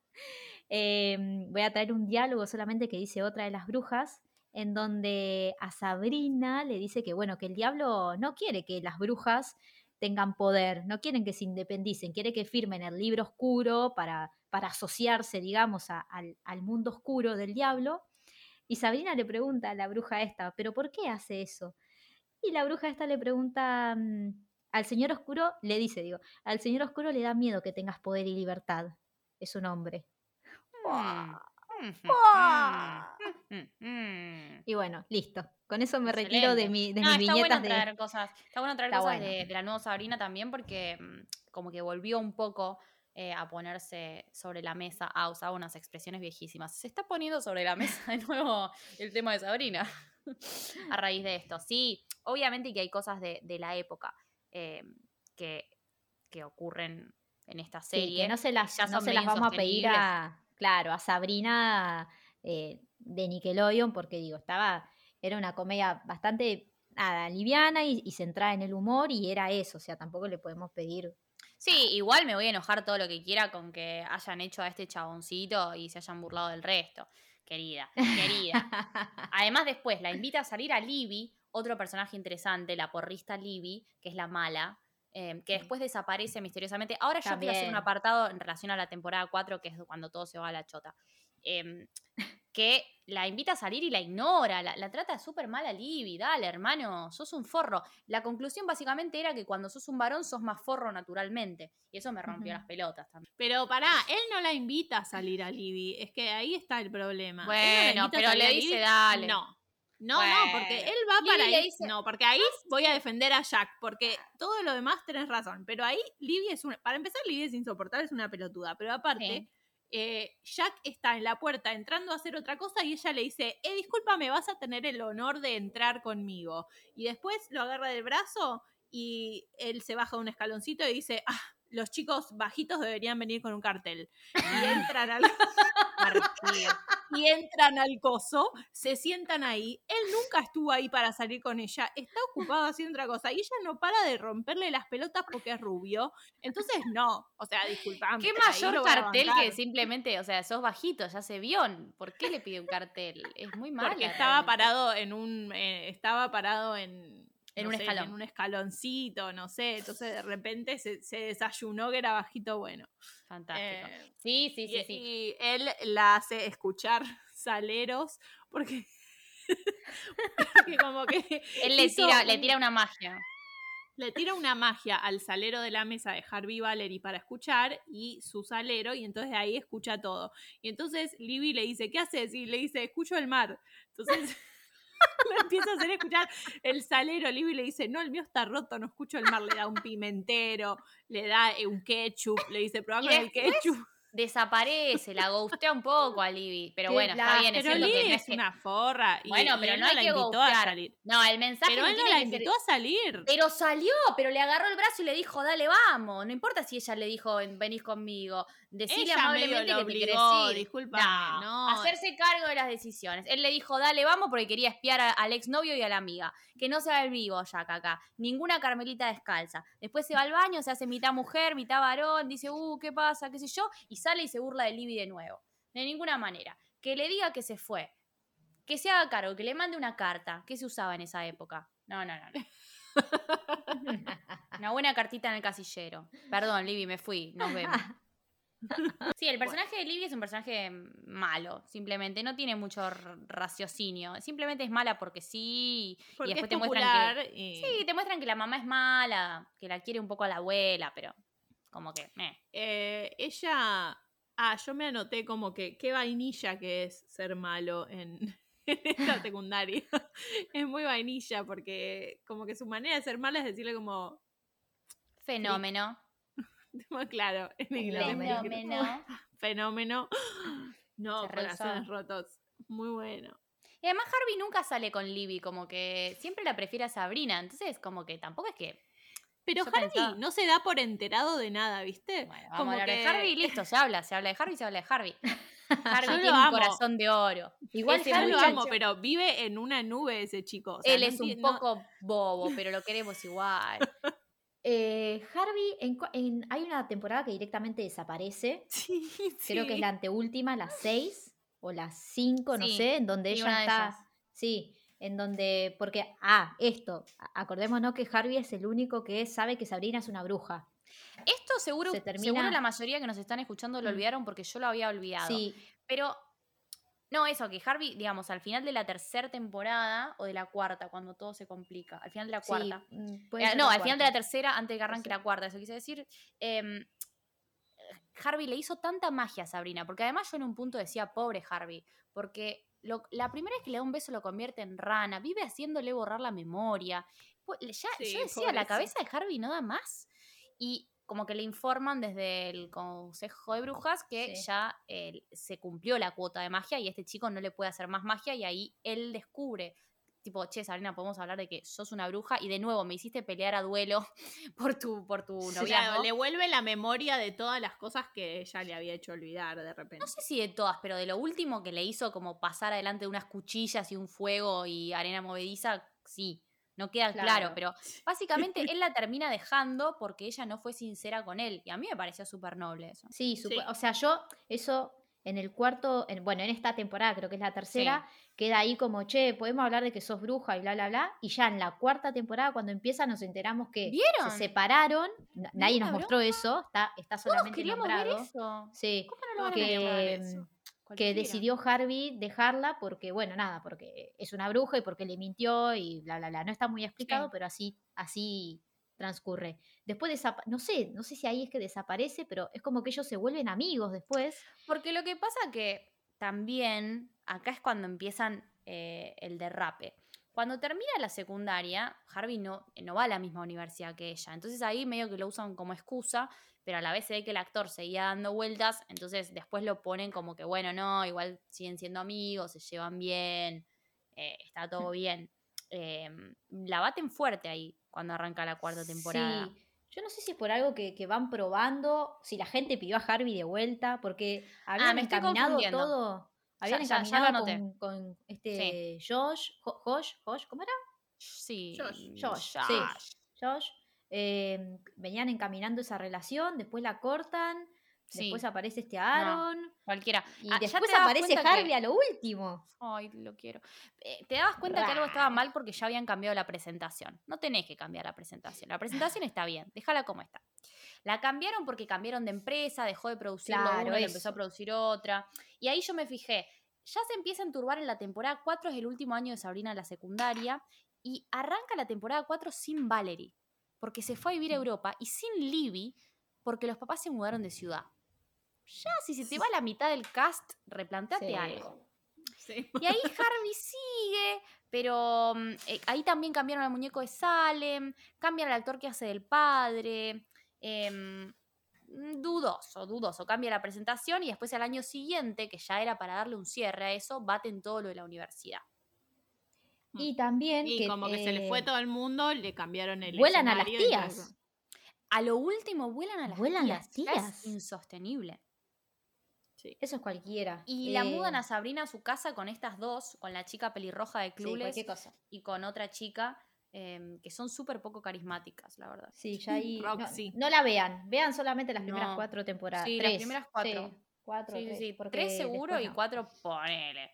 Em, voy a traer un diálogo solamente que dice otra de las brujas, en donde a Sabrina le dice que, bueno, que el diablo no quiere que las brujas tengan poder, no quieren que se independicen, quiere que firmen el libro oscuro para, para asociarse, digamos, al mundo oscuro del diablo. Y Sabrina le pregunta a la bruja esta, ¿pero por qué hace eso? Y la bruja esta le pregunta mm, al señor oscuro, le dice, digo, al señor oscuro le da miedo que tengas poder y libertad. Es un hombre. Y bueno, listo. Con eso me retiro de, mi, de No, mis está bueno viñetas de... traer cosas, está bueno traer Está cosas bueno. de, de la nueva Sabrina también porque mm, como que volvió un poco eh, a ponerse sobre la mesa, a usar unas expresiones viejísimas. Se está poniendo sobre la mesa de nuevo el tema de Sabrina a raíz de esto. Sí, obviamente que hay cosas de, de la época eh, que, que ocurren en esta Sí, serie. que no se las, ya no se las vamos a pedir a, claro, a Sabrina eh, de Nickelodeon, porque digo, estaba, era una comedia bastante nada, liviana y, y centrada en el humor, y era eso, o sea, tampoco le podemos pedir. Sí, igual me voy a enojar todo lo que quiera con que hayan hecho a este chaboncito y se hayan burlado del resto. Querida, querida. Además, después la invita a salir a Libby, otro personaje interesante, la porrista Libby, que es la mala, eh, que después desaparece misteriosamente. Ahora yo quiero hacer un También. apartado en relación a la temporada 4, que es cuando todo se va a la chota. Em, que la invita a salir y la ignora, la, la trata súper mal a Libby, dale hermano, sos un forro. La conclusión básicamente era que cuando sos un varón sos más forro naturalmente. Y eso me rompió las pelotas también. Pero pará, él no la invita a salir a Libby. Es que ahí está el problema. No Bueno, pero le dice, dale. No. No, no, porque él va Libby para ahí. dice- No, porque ahí voy a defender a Jack. Porque todo lo demás tenés razón. Pero ahí Libby es una. Para empezar, Libby es insoportable, es una pelotuda. Pero aparte, Sí. eh, Jack está en la puerta entrando a hacer otra cosa y ella le dice, eh, discúlpame, vas a tener el honor de entrar conmigo. Y después lo agarra del brazo y él se baja un escaloncito y dice, ah, los chicos bajitos deberían venir con un cartel. Y entran al, y entran al coso, se sientan ahí. Él nunca estuvo ahí para salir con ella, está ocupado haciendo otra cosa. Y ella no para de romperle las pelotas porque es rubio. Entonces, no. O sea, disculpame. ¿Qué mayor cartel que simplemente, o sea, sos bajito, ya se vio? ¿Por qué le pide un cartel? Es muy malo. Porque estaba parado en un. eh, estaba parado en. En no un sé, escalón. En un escaloncito, no sé. Entonces de repente se, se desayunó que era bajito bueno. Fantástico. Eh, sí, sí, sí, y, sí. y él la hace escuchar saleros porque, porque como que Él le tira, le tira una magia. le tira una magia al salero de la mesa de Harvey Valery para escuchar y su salero y entonces de ahí escucha todo. Y entonces Libby le dice, ¿qué haces? Y le dice, escucho el mar. Entonces le empieza a hacer escuchar el salero. Libby le dice, no, el mío está roto, no escucho el mar. Le da un pimentero, le da eh, un ketchup, le dice, probá con el ketchup. Desaparece, la gustea un poco a Libby. Pero bueno, está bien, es Pero cierto que Libby no es es que- una forra. Y, Bueno, y pero él no hay la que invitó a salir. No, el mensaje Pero no él no la ser- invitó a salir. Pero salió, pero le agarró el brazo y le dijo, dale, vamos. No importa si ella le dijo, "Ven- venís conmigo. Medio amablemente que te querés obligó, ir. discúlpame, no. Hacerse cargo de las decisiones. Él le dijo, dale, vamos, porque quería espiar a- al exnovio y a la amiga. Que no se va el vivo Jack acá. Ninguna Carmelita descalza. Después se va al baño, se hace mitad mujer, mitad varón, dice, uh, ¿qué pasa? ¿Qué sé yo? Y sale y se burla de Libby de nuevo. De ninguna manera. Que le diga que se fue. Que se haga cargo, que le mande una carta. ¿Qué se usaba en esa época? No, no, no. no. Una buena cartita en el casillero. Perdón, Libby, me fui. Nos vemos. Sí, el personaje de Libby es un personaje malo, simplemente. No tiene mucho raciocinio. Simplemente es mala porque sí. Porque y después es te muestran que. y- Sí, te muestran que la mamá es mala, que la quiere un poco a la abuela, pero como que. meh. Eh, ella. Ah, yo me anoté como que qué vainilla que es ser malo en, en esta secundaria. es muy vainilla porque como que su manera de ser mala es decirle como, Fenómeno. claro, en inglés. Fenómeno. Fenómeno. No, corazones rotos. Muy bueno. Y además Harvey nunca sale con Libby, como que siempre la prefiere a Sabrina. Entonces, como que tampoco es que. Pero Yo Harvey pensaba- no se da por enterado de nada, ¿viste? Bueno, vamos Como a hablar que- de Harvey y listo, se habla, se habla de Harvey, se habla de Harvey. Harvey Yo lo tiene un corazón de oro. Igual Yo lo amo, pero vive en una nube ese chico. o sea, Él no es un no- poco bobo, pero lo queremos igual. eh, Harvey, en hay una temporada que directamente desaparece. Sí, Creo que es sí. la anteúltima, la 6 o la 5, no Sí, sé, en donde sí, ella está. ellas. Sí, en donde. Porque, ah, esto. Acordémonos que Harvey es el único que sabe que Sabrina es una bruja. Esto seguro, Se termina- seguro la mayoría que nos están escuchando lo Mm. olvidaron porque yo lo había olvidado. Sí, Pero, no, eso, que Harvey, digamos, al final de la tercera temporada o de la cuarta, cuando todo se complica. Al final de la cuarta. mm, Eh, no, al final de la tercera, antes de que arranque la cuarta, eso quise decir. em, Harvey le hizo tanta magia a Sabrina, porque además yo en un punto decía, pobre Harvey, porque lo- la primera vez que le da un beso lo convierte en rana, vive haciéndole borrar la memoria. Pues, ya, Sí, yo decía, la cabeza de Harvey no da más. Y como que le informan desde el Consejo de Brujas que Sí. ya eh, se cumplió la cuota de magia y este chico no le puede hacer más magia y ahí él descubre tipo, che, Sabrina, podemos hablar de que sos una bruja y de nuevo me hiciste pelear a duelo por tu, por tu Claro, noviazgo. le vuelve la memoria de todas las cosas que ella le había hecho olvidar de repente. No sé si de todas, pero de lo último que le hizo como pasar adelante de unas cuchillas y un fuego y arena movediza, sí. No queda claro, Claro. pero básicamente él la termina dejando porque ella no fue sincera con él. Y a mí me pareció súper noble eso. Sí, Sí. o sea, yo eso en el cuarto, en- bueno, en esta temporada, creo que es la tercera, queda ahí como, che, podemos hablar de que sos bruja y bla, bla, bla. Y ya en la cuarta temporada, cuando empieza, nos enteramos que ¿Vieron? se separaron. Nadie nos mostró eso, está, está Todos solamente queríamos ver eso. Sí, ¿Cómo no lo van a que, mm, que decidió Harvey dejarla porque, bueno, nada, porque es una bruja y porque le mintió y bla, bla, bla. No está muy explicado, Sí. pero así, así transcurre. Después, no sé, no sé si ahí es que desaparece, pero es como que ellos se vuelven amigos después. Porque lo que pasa que también, acá es cuando empiezan eh, el derrape. Cuando termina la secundaria, Harvey no, no va a la misma universidad que ella. Entonces ahí medio que lo usan como excusa, pero a la vez se ve que el actor seguía dando vueltas, entonces después lo ponen como que, bueno, no, igual siguen siendo amigos, se llevan bien, eh, está todo bien. Em, la baten fuerte ahí cuando arranca la cuarta temporada. Sí. Yo no sé si es por algo que, que van probando, si la gente pidió a Harvey de vuelta, porque habían Ah, me estoy encaminado todo. Habían ya- ya lo encaminado con, con este Josh, Jo- Josh, Josh, ¿cómo era? Sí. Josh. Josh, sí. Josh. Josh. eh, venían encaminando esa relación, después la cortan, Sí. después aparece este Aaron, Cualquiera. y Ah, después aparece que- a lo último. Ay, lo quiero. Eh, te dabas cuenta que algo estaba mal porque ya habían cambiado la presentación. No tenés que cambiar la presentación. La presentación está bien, déjala como está. La cambiaron porque cambiaron de empresa, dejó de producir Claro, una, y empezó a producir otra. Y ahí yo me fijé, ya se empieza a enturbar en la temporada 4, es el último año de Sabrina en la secundaria, y arranca la temporada 4 sin Valerie, porque se fue a vivir a Europa, y sin Libby, porque los papás se mudaron de ciudad. Ya, si se te va la mitad del cast, replanteate Sí. algo. Sí. Y ahí Harvey sigue, pero mm, eh, ahí también cambiaron al muñeco de Salem, cambian al actor que hace del padre. mm, dudoso, dudoso. Cambia la presentación y después al año siguiente, que ya era para darle un cierre a eso, baten todo lo de la universidad. Y también Y que, como que se le fue eh, todo el mundo, le cambiaron el vuelan a las tías. A lo último, vuelan a las Vuelan tías. las ya es tías. insostenible. Sí. Eso es cualquiera. Y la Eh, mudan a Sabrina a su casa con estas dos, con la chica pelirroja de sí, Clueless cualquier cosa. y con otra chica, em, que son súper poco carismáticas, la verdad. Sí, ya ahí. no- Roxy. No, la vean, vean solamente las primeras No. cuatro temporadas. Sí, las primeras cuatro. Sí, cuatro, Sí, sí, tres, sí. porque Tres seguro y no. cuatro ponele.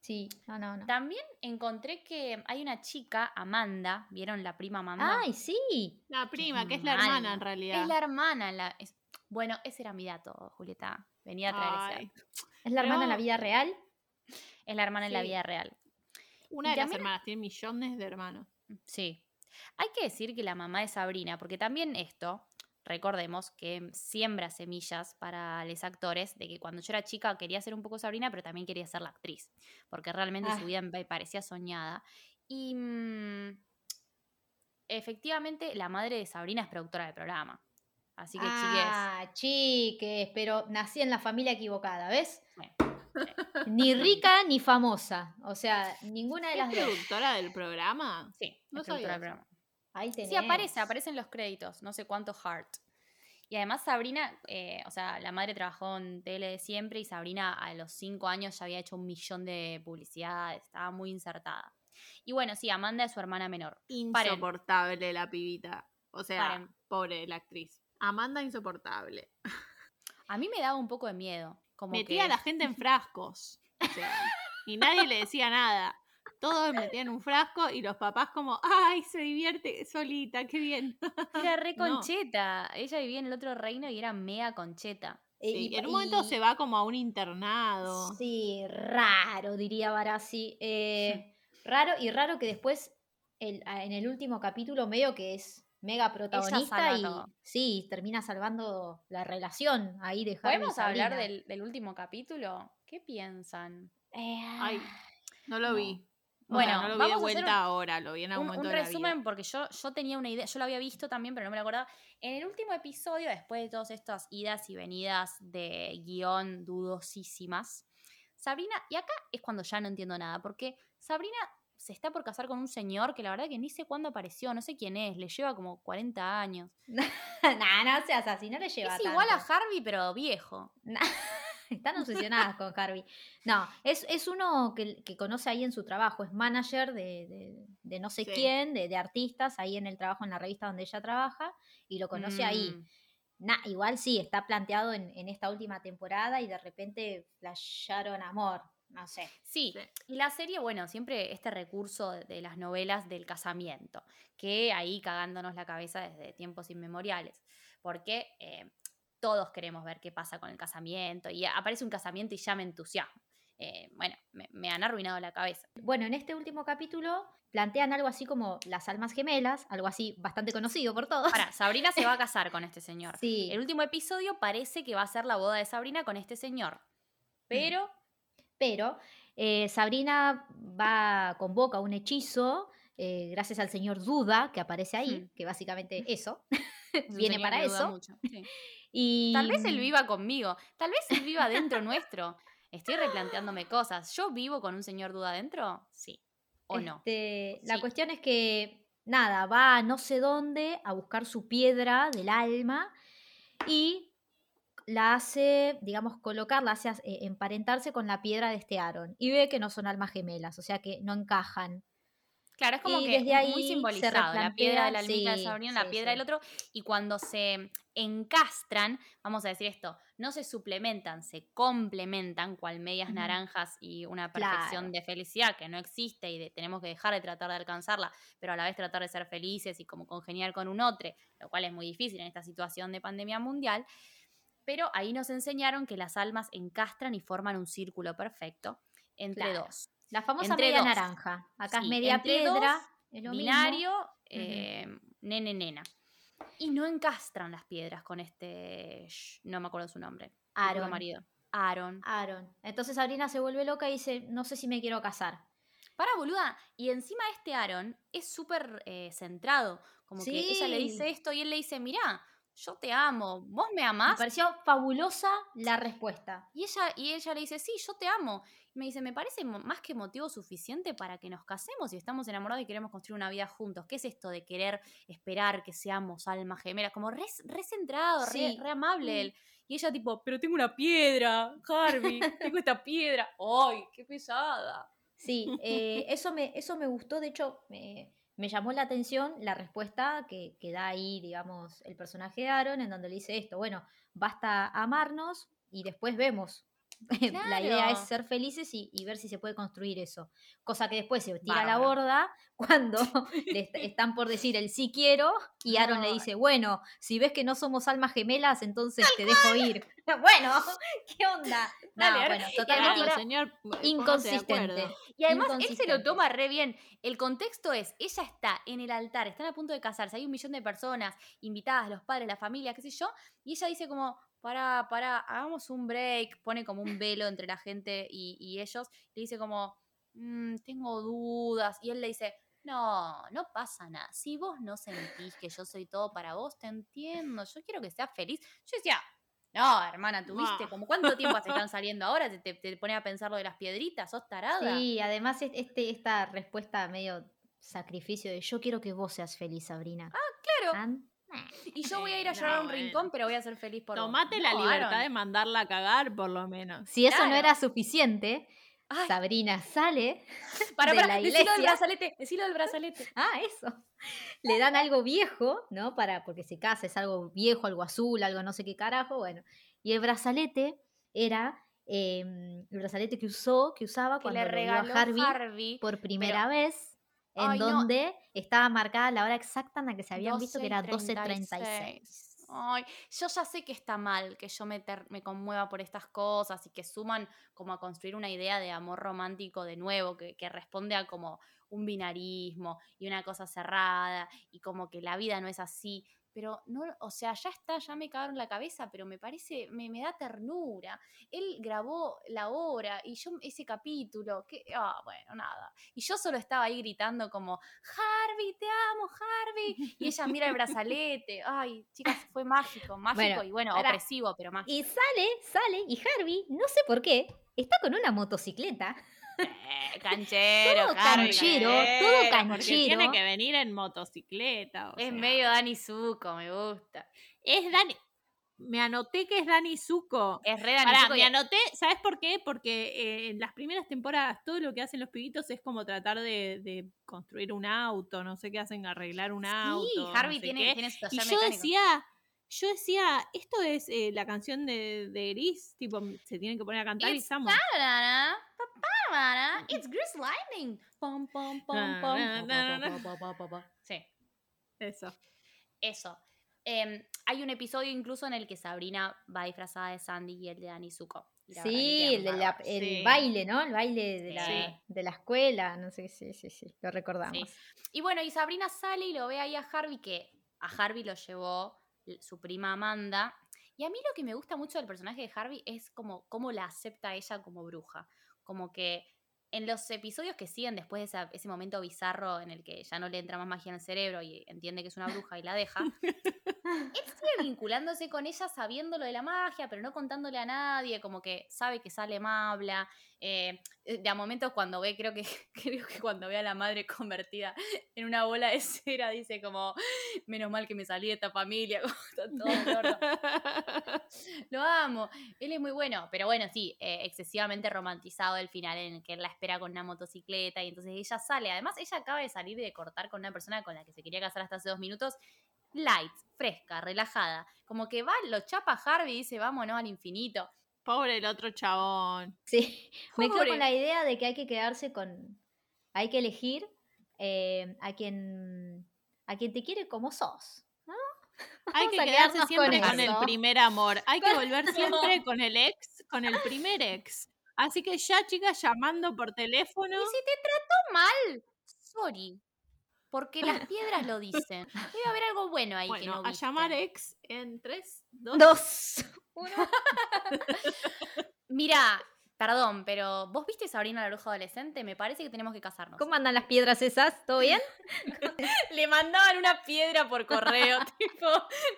Sí, no, no, no. También encontré que hay una chica, Amanda, ¿vieron la prima Amanda? Ay, sí. La prima, que es la hermana en realidad. es la hermana. La, es- Bueno, ese era mi dato, Julieta. Venía a traer ese. Es la hermana en la vida real. Es la hermana en la vida real. Una de las también- hermanas tiene millones de hermanos. Sí. Hay que decir que la mamá de Sabrina, porque también esto, recordemos que siembra semillas para los actores de que cuando yo era chica quería ser un poco Sabrina, pero también quería ser la actriz, porque realmente Ah. su vida me parecía soñada. Y mm, efectivamente la madre de Sabrina es productora del programa. Así que, ah, chiques, pero nací en la familia equivocada, ¿ves? Bueno, Ni rica ni famosa. O sea, ninguna de ¿Es las dos. productora del programa? sí, No es productora del programa. Ahí tenés. Sí, aparece, aparece en los créditos, no sé cuánto Heart. Y además Sabrina, eh, o sea, la madre trabajó en tele de siempre y Sabrina a los cinco años ya había hecho un millón de publicidades, estaba muy insertada. Y bueno, sí, Amanda es su hermana menor. Paren. Insoportable la pibita. O sea, Paren. pobre la actriz. Amanda insoportable. A mí me daba un poco de miedo. Como Metía que... a la gente en frascos. O sea, y nadie le decía nada. Todos metían un frasco y los papás como, ay, se divierte solita, qué bien. Era re No. concheta. Ella vivía en el otro reino y era mega concheta. Sí, y- en un momento y- se va como a un internado. Sí, raro, diría Barassi. Eh, raro y raro que después, el- en el último capítulo, medio que es mega protagonista y todo. sí, termina salvando la relación ahí de Harvey y ¿Podemos hablar del, del último capítulo? ¿Qué piensan? Eh, Ay, no lo vi. O Bueno, sea, no lo vi vamos de a hacer vuelta un- ahora, lo vi en algún un, momento un de la resumen vida. porque yo, yo tenía una idea, yo lo había visto también, pero no me lo acordaba. En el último episodio, después de todas estas idas y venidas de guion dudosísimas, Sabrina, y acá es cuando ya no entiendo nada, porque Sabrina se está por casar con un señor que la verdad que ni sé cuándo apareció, no sé quién es, le lleva como 40 años. nah, no seas así, no le lleva es igual a. Harvey, pero viejo. Nah, Están obsesionadas con Harvey. No, es, es uno que, que conoce ahí en su trabajo, es manager de, de- de no sé Sí. quién, de, de artistas, ahí en el trabajo, en la revista donde ella trabaja, y lo conoce ahí. Mm. Nah, igual sí, está planteado en, en esta última temporada y de repente flasharon amor, no sé. Sí, Sí. y la serie, bueno, siempre este recurso de- las novelas del casamiento, que ahí cagándonos la cabeza desde tiempos inmemoriales, porque eh, todos queremos ver qué pasa con el casamiento, y aparece un casamiento y ya me entusiasmo. Eh, bueno, me, me han arruinado la cabeza. Bueno, en este último capítulo plantean algo así como las almas gemelas, algo así bastante conocido por todos. Ahora, Sabrina se va a casar con este señor. Sí, El último episodio parece que va a ser la boda de Sabrina con este señor, pero pero eh, Sabrina va, convoca un hechizo eh, gracias al señor Duda que aparece ahí, que básicamente eso, viene para eso. mucho, sí. Y Tal vez él viva conmigo, tal vez él viva dentro nuestro. Estoy replanteándome cosas. ¿Yo vivo con un señor duda adentro? Sí. ¿O no? Este, La Sí. cuestión es que, nada, va a no sé dónde a buscar su piedra del alma y la hace, digamos, colocar, la hace eh, emparentarse con la piedra de este Aaron. Y ve que no son almas gemelas, o sea que no encajan. Claro, es como Y que desde ahí muy simbolizado. La piedra de la almita de sí, Sabrina, la piedra sí. del otro. Y cuando se encastran, vamos a decir esto, no se suplementan, se complementan, cual medias naranjas y una perfección Claro. de felicidad que no existe y de- tenemos que dejar de tratar de alcanzarla, pero a la vez tratar de ser felices y como congeniar con un otro, lo cual es muy difícil en esta situación de pandemia mundial. Pero ahí nos enseñaron que las almas encastran y forman un círculo perfecto entre Claro. dos. La famosa Entre media dos. naranja. Acá Sí, es media piedra. binario, eh, nene, nena. Y no encastran las piedras con este, no me acuerdo su nombre, Aaron. marido. Aaron. Aaron. Entonces Sabrina se vuelve loca y dice, no sé si me quiero casar. Para, boluda. Y encima este Aaron es súper eh, centrado. Como que ella le dice esto y él le dice, mirá, yo te amo, vos me Me amás. pareció fabulosa la respuesta. Y ella, y ella le dice, sí, yo te amo. Y me dice, me parece más que motivo suficiente para que nos casemos y estamos enamorados y queremos construir una vida juntos. ¿Qué es esto de querer esperar que seamos almas gemelas? Como re, re centrado, re, Sí. re amable Mm. Y ella tipo, pero tengo una piedra, Harvey, tengo esta piedra. ¡Ay, qué pesada! Sí, eh, eso, me, eso me gustó, de hecho, me, me llamó la atención la respuesta que, que da ahí, digamos, el personaje de Aaron, en donde le dice esto, bueno, basta amarnos y después vemos. La idea es ser felices y, y ver si se puede construir eso. Cosa que después se tira a la borda cuando le est- están por decir el sí quiero y Aaron le dice, bueno, si ves que no somos almas gemelas, entonces te dejo ir. bueno, ¿qué onda? No, Dale, Aaron. bueno, totalmente señor, inconsistente. Y además él se lo toma re bien. El contexto es, ella está en el altar, están a punto de casarse, hay un millón de personas invitadas, los padres, la familia, qué sé yo, y ella dice como, para, para, hagamos un break, pone como un velo entre la gente y, y ellos, le dice como, "Mm, tengo dudas, y él le dice, no, no pasa nada, si vos no sentís que yo soy todo para vos, te entiendo, yo quiero que seas feliz. Yo decía... No, hermana, tuviste Bah. como cuánto tiempo se están saliendo ahora, te, te, te pones a pensar lo de las piedritas, sos tarada. Sí, además es- este, esta respuesta medio sacrificio de yo quiero que vos seas feliz, Sabrina. claro. An- Y yo voy a ir a llorar a no, un bueno. rincón, pero voy a ser feliz por vos. Tomate la No, libertad Aaron. de mandarla a cagar, por lo menos. Si eso no Claro. era suficiente, Ay, Sabrina sale para, de para, la decilo del iglesia. brazalete, decilo del brazalete. Ah, eso. Le dan algo viejo, ¿no? Para, porque se casa, es algo viejo, algo azul, algo no sé qué carajo, bueno. Y el brazalete era em, el brazalete que usó, que usaba Que cuando le regaló a Harvey, Harvey. por primera vez, en Ay, no. donde estaba marcada la hora exacta en la que se habían visto, que era 12:36. 12.36. Ay, yo ya sé que está mal que yo me, me conmueva por estas cosas y que suman como a construir una idea de amor romántico de nuevo, que, que responde a como un binarismo y una cosa cerrada y como que la vida no es así. Pero no, o sea, ya está, ya me cagaron la cabeza, pero me parece, me, me da ternura. Él grabó la obra y yo ese capítulo, que, ah, bueno, nada. Y yo solo estaba ahí gritando como, Harvey, te amo, Harvey. Y ella mira el brazalete. Ay, chicas, fue mágico, mágico Bueno, y bueno, opresivo, pero mágico. Y sale, sale, y Harvey, no sé por qué, está con una motocicleta. Eh, canchero, Todo canchero, todo Porque canchero. tiene que venir en motocicleta. o Es sea. medio Dani Zuko, me gusta. Es Dani. Me anoté que es Dani Zuko. Es re Dani Pará, Zuko. y- me anoté, ¿sabes por qué? Porque eh, en las primeras temporadas todo lo que hacen los pibitos es como tratar de, de construir un auto, no sé qué hacen, arreglar un auto. Sí, no Harvey sé tiene, tiene su Y yo mecánico. decía, yo decía, esto es eh, la canción de, de Gris, tipo, se tienen que poner a cantar y It's estamos. It's Gris Lightning. Pa, pa, pa, pa. Sí. Eso. Eso. Em, hay un episodio incluso en el que Sabrina va disfrazada de Sandy y el de Dani Zuko. Y la verdad que Sí, el, de la- el Sí. baile, ¿no? El baile de la, Sí. de la escuela, no sé, sí, sí, sí, lo recordamos. Sí. Y bueno, y Sabrina sale y lo ve ahí a Harvey, que a Harvey lo llevó su prima Amanda. Y a mí lo que me gusta mucho del personaje de Harvey es como cómo la acepta ella como bruja. Como que en los episodios que siguen después de esa- ese momento bizarro en el que ya no le entra más magia en el cerebro y entiende que es una bruja y la deja, él sigue vinculándose con ella sabiendo lo de la magia, pero no contándole a nadie, como que sabe que sale habla. eh, de a momentos cuando ve, creo que, creo que cuando ve a la madre convertida en una bola de cera, dice como, menos mal que me salí de esta familia, como está todo. Lo amo. Él es muy bueno, pero bueno, sí, eh, excesivamente romantizado el final en el que él la espera con una motocicleta y entonces ella sale. Además, ella acaba de salir de cortar con una persona con la que se quería casar hasta hace dos minutos. Light, fresca, relajada. Como que va, lo chapa Harvey y dice, vámonos al infinito. Pobre el otro chabón. Sí, me quedo Pobre. con la idea de que hay que quedarse con. Hay que elegir eh, a quien a quien te quiere como sos. Hay que quedarse siempre con con, el primer amor. Hay que volver siempre con el ex, con el primer ex. Así que ya, chicas, llamando por teléfono. Y si te trató mal, sorry. Porque las piedras lo dicen. Debe haber algo bueno ahí que Bueno, no a llamar viste. ex en 3, 2, Dos. Uno. Mira, perdón, pero ¿vos viste Sabrina la bruja adolescente? Me parece que tenemos que casarnos. ¿Cómo andan las piedras esas? ¿Todo bien? Le mandaban una piedra por correo, tipo,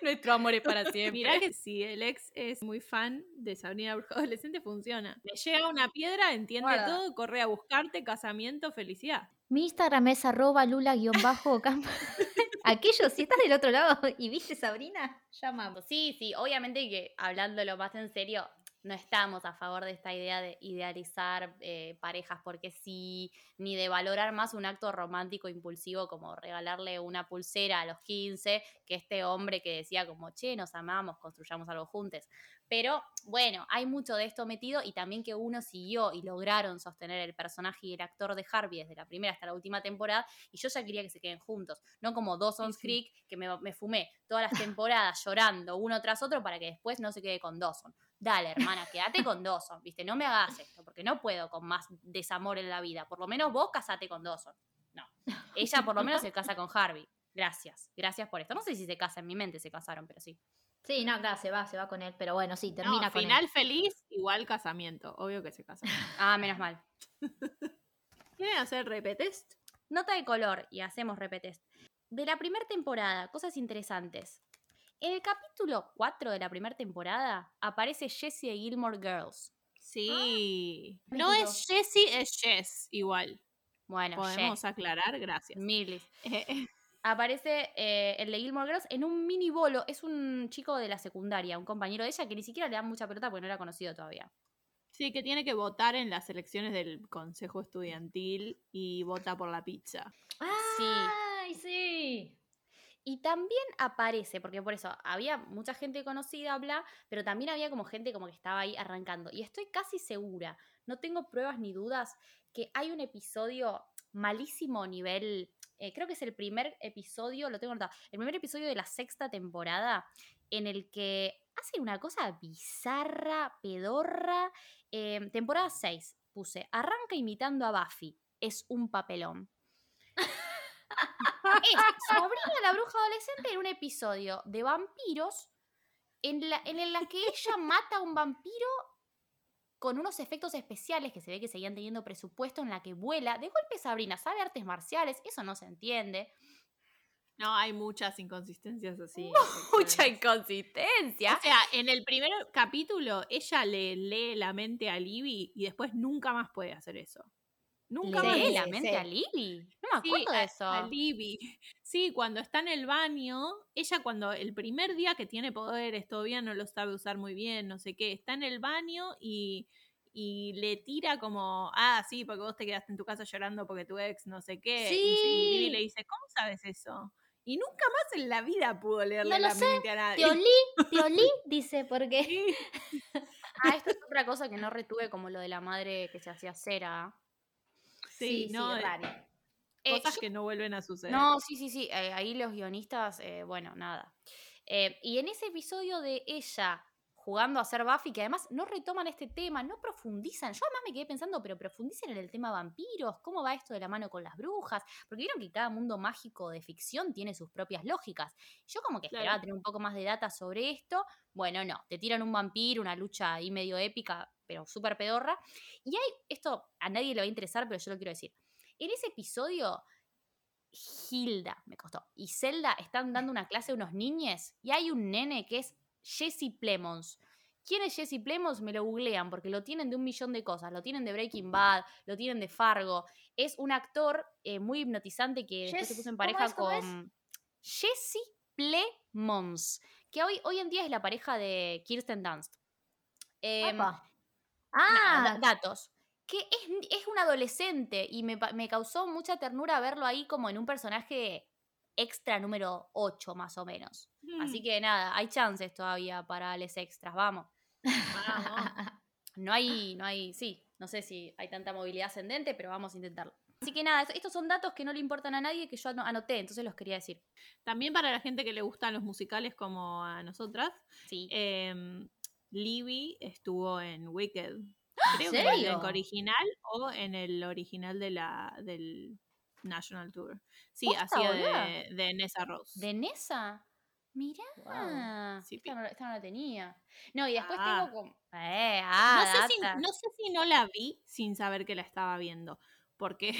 nuestro amor es para siempre. Mirá que si el ex es muy fan de Sabrina la Bruja Adolescente, funciona. Le llega una piedra, entiende Guarda. todo, corre a buscarte, casamiento, felicidad. Mi Instagram es arroba lula-ocampo. Aquello, si estás del otro lado y viste Sabrina, llama. Sí, sí, obviamente que hablándolo más en serio, no estamos a favor de esta idea de idealizar eh, parejas porque sí, ni de valorar más un acto romántico impulsivo como regalarle una pulsera a los 15, que este hombre que decía como, che, nos amamos, construyamos algo juntos. Pero bueno, hay mucho de esto metido y también que uno siguió y lograron sostener el personaje y el actor de Harvey desde la primera hasta la última temporada y yo ya quería que se queden juntos, no como Dawson's Sí, sí. Creek que me, me fumé todas las temporadas llorando uno tras otro para que después no se quede con Dawson. Dale, hermana, quédate con Dawson, ¿viste? No me hagas esto, porque no puedo con más desamor en la vida. Por lo menos vos casate con Dawson. No. Ella por lo menos se casa con Harvey. Gracias, gracias por esto. No sé si se casa en mi mente, se casaron, pero sí. Sí, no, claro, se va, se va con él. Pero bueno, sí, termina No, con final él. feliz, igual casamiento. Obvio que se casan. Ah, menos mal. ¿Quieren hacer repetest? Nota de color, y hacemos repetest. De la primera temporada, cosas interesantes. En el capítulo 4 de la primera temporada aparece Jessie de Gilmore Girls. Sí. Ah, no es Jessie, es Jess, igual. Bueno, Podemos Jess, aclarar, gracias. Milis. Eh, Aparece eh, el de Gilmore Girls en un mini bolo. Es un chico de la secundaria, un compañero de ella que ni siquiera le dan mucha pelota porque no era conocido todavía. sí, que tiene que votar en las elecciones del Consejo Estudiantil y vota por la pizza. ¡Ay, sí! Y también aparece, porque por eso había mucha gente conocida, bla, pero también había como gente como que estaba ahí arrancando. Y estoy casi segura, no tengo pruebas ni dudas, que hay un episodio malísimo nivel, eh, creo que es el primer episodio, lo tengo anotado, el primer episodio de la sexta temporada, en el que hace una cosa bizarra, pedorra. eh, temporada 6, puse, arranca imitando a Buffy, es un papelón. es Sabrina la bruja adolescente en un episodio de vampiros en la, en la que ella mata a un vampiro con unos efectos especiales que se ve que seguían teniendo presupuesto en la que vuela. De golpe Sabrina sabe artes marciales, eso no se entiende. No, hay muchas inconsistencias así. Mucha inconsistencia. O sea, en el primer capítulo ella le lee la mente a Libby y después nunca más puede hacer eso. Nunca Le más. ¿Lee Sí, la sí. mente a Lily? No me Sí, acuerdo de eso. a Libby. Sí, cuando está en el baño, ella cuando el primer día que tiene poderes todavía no lo sabe usar muy bien, no sé qué, está en el baño y, y le tira como, ah, sí, porque vos te quedaste en tu casa llorando porque tu ex no sé qué. Y- Y, Sí. Libby le dice, ¿cómo sabes eso? Y nunca más en la vida pudo leerle No la sé, mente a nadie. Te olí, te olí, dice, porque. Sí. Ah, esto es otra cosa que no retuve como lo de la madre que se hacía cera. Sí, no, eh, raro. Eh, cosas que no vuelven a suceder. No, sí, sí, sí. eh, ahí los guionistas, eh, bueno, nada. Y en ese episodio de ella jugando a ser Buffy, que además no retoman este tema, no profundizan. Yo además me quedé pensando, pero profundicen en el tema vampiros, cómo va esto de la mano con las brujas, porque vieron que cada mundo mágico de ficción tiene sus propias lógicas. Yo como que Claro. esperaba tener un poco más de data sobre esto. Bueno, no, te tiran un vampiro, una lucha ahí medio épica, pero súper pedorra. Y hay, esto a nadie le va a interesar, pero yo lo quiero decir. En ese episodio, Hilda, me costó, y Zelda están dando una clase a unos niñes y hay un nene que es Jesse Plemons. ¿Quién es Jesse Plemons? Me lo googlean porque lo tienen de un millón de cosas. Lo tienen de Breaking Bad, lo tienen de Fargo. Es un actor eh, muy hipnotizante que después se puso en ¿cómo pareja con Jesse Plemons, que hoy, hoy en día es la pareja de Kirsten Dunst. Em, Nada, Ah, da- datos. Que es, es un adolescente y me, me causó mucha ternura verlo ahí como en un personaje extra número 8 más o menos. Mm, Así que nada, hay chances todavía para les extras, vamos. vamos. No hay, no hay, sí, no sé si hay tanta movilidad ascendente, pero vamos a intentarlo. Así que nada, estos son datos que no le importan a nadie que yo ano- anoté, entonces los quería decir. También para la gente que le gustan los musicales como a nosotras, Sí. eh, Libby estuvo en Wicked. Creo que en el original o en el original de la, del National Tour. Sí, ¿Posta, hacía de, de Nessa Rose. ¿De Nessa? Mirá. Sí, esta, no, esta no la tenía. No, y después Ah. tengo como. Eh, ah, no, sé si, no sé si no la vi sin saber que la estaba viendo. Porque,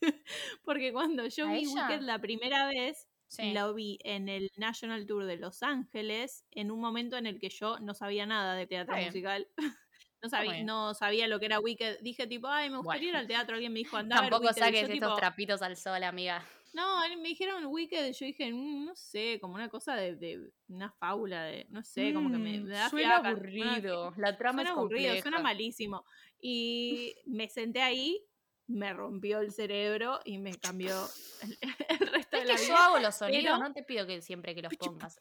porque cuando yo ¿A vi ella? Wicked la primera vez, Sí. la vi en el National Tour de Los Ángeles, en un momento en el que yo no sabía nada de teatro Está bien. musical. No sabía, no sabía lo que era Wicked. Dije tipo, ay, me gustaría ir al teatro. Alguien me dijo, anda a ver Tampoco Wicked. Y saques yo, estos tipo, trapitos al sol, amiga. No, me dijeron Wicked. Yo dije, "Mm, no sé, como una cosa de, de una fábula, de no sé, como que me, me da Mm, suena fiaca. aburrido. La trama Suena es aburrido, compleja. suena malísimo. Y me senté ahí, me rompió el cerebro y me cambió el, el resto de Es la que yo hago los sonidos, pero- no te pido que siempre que los pongas.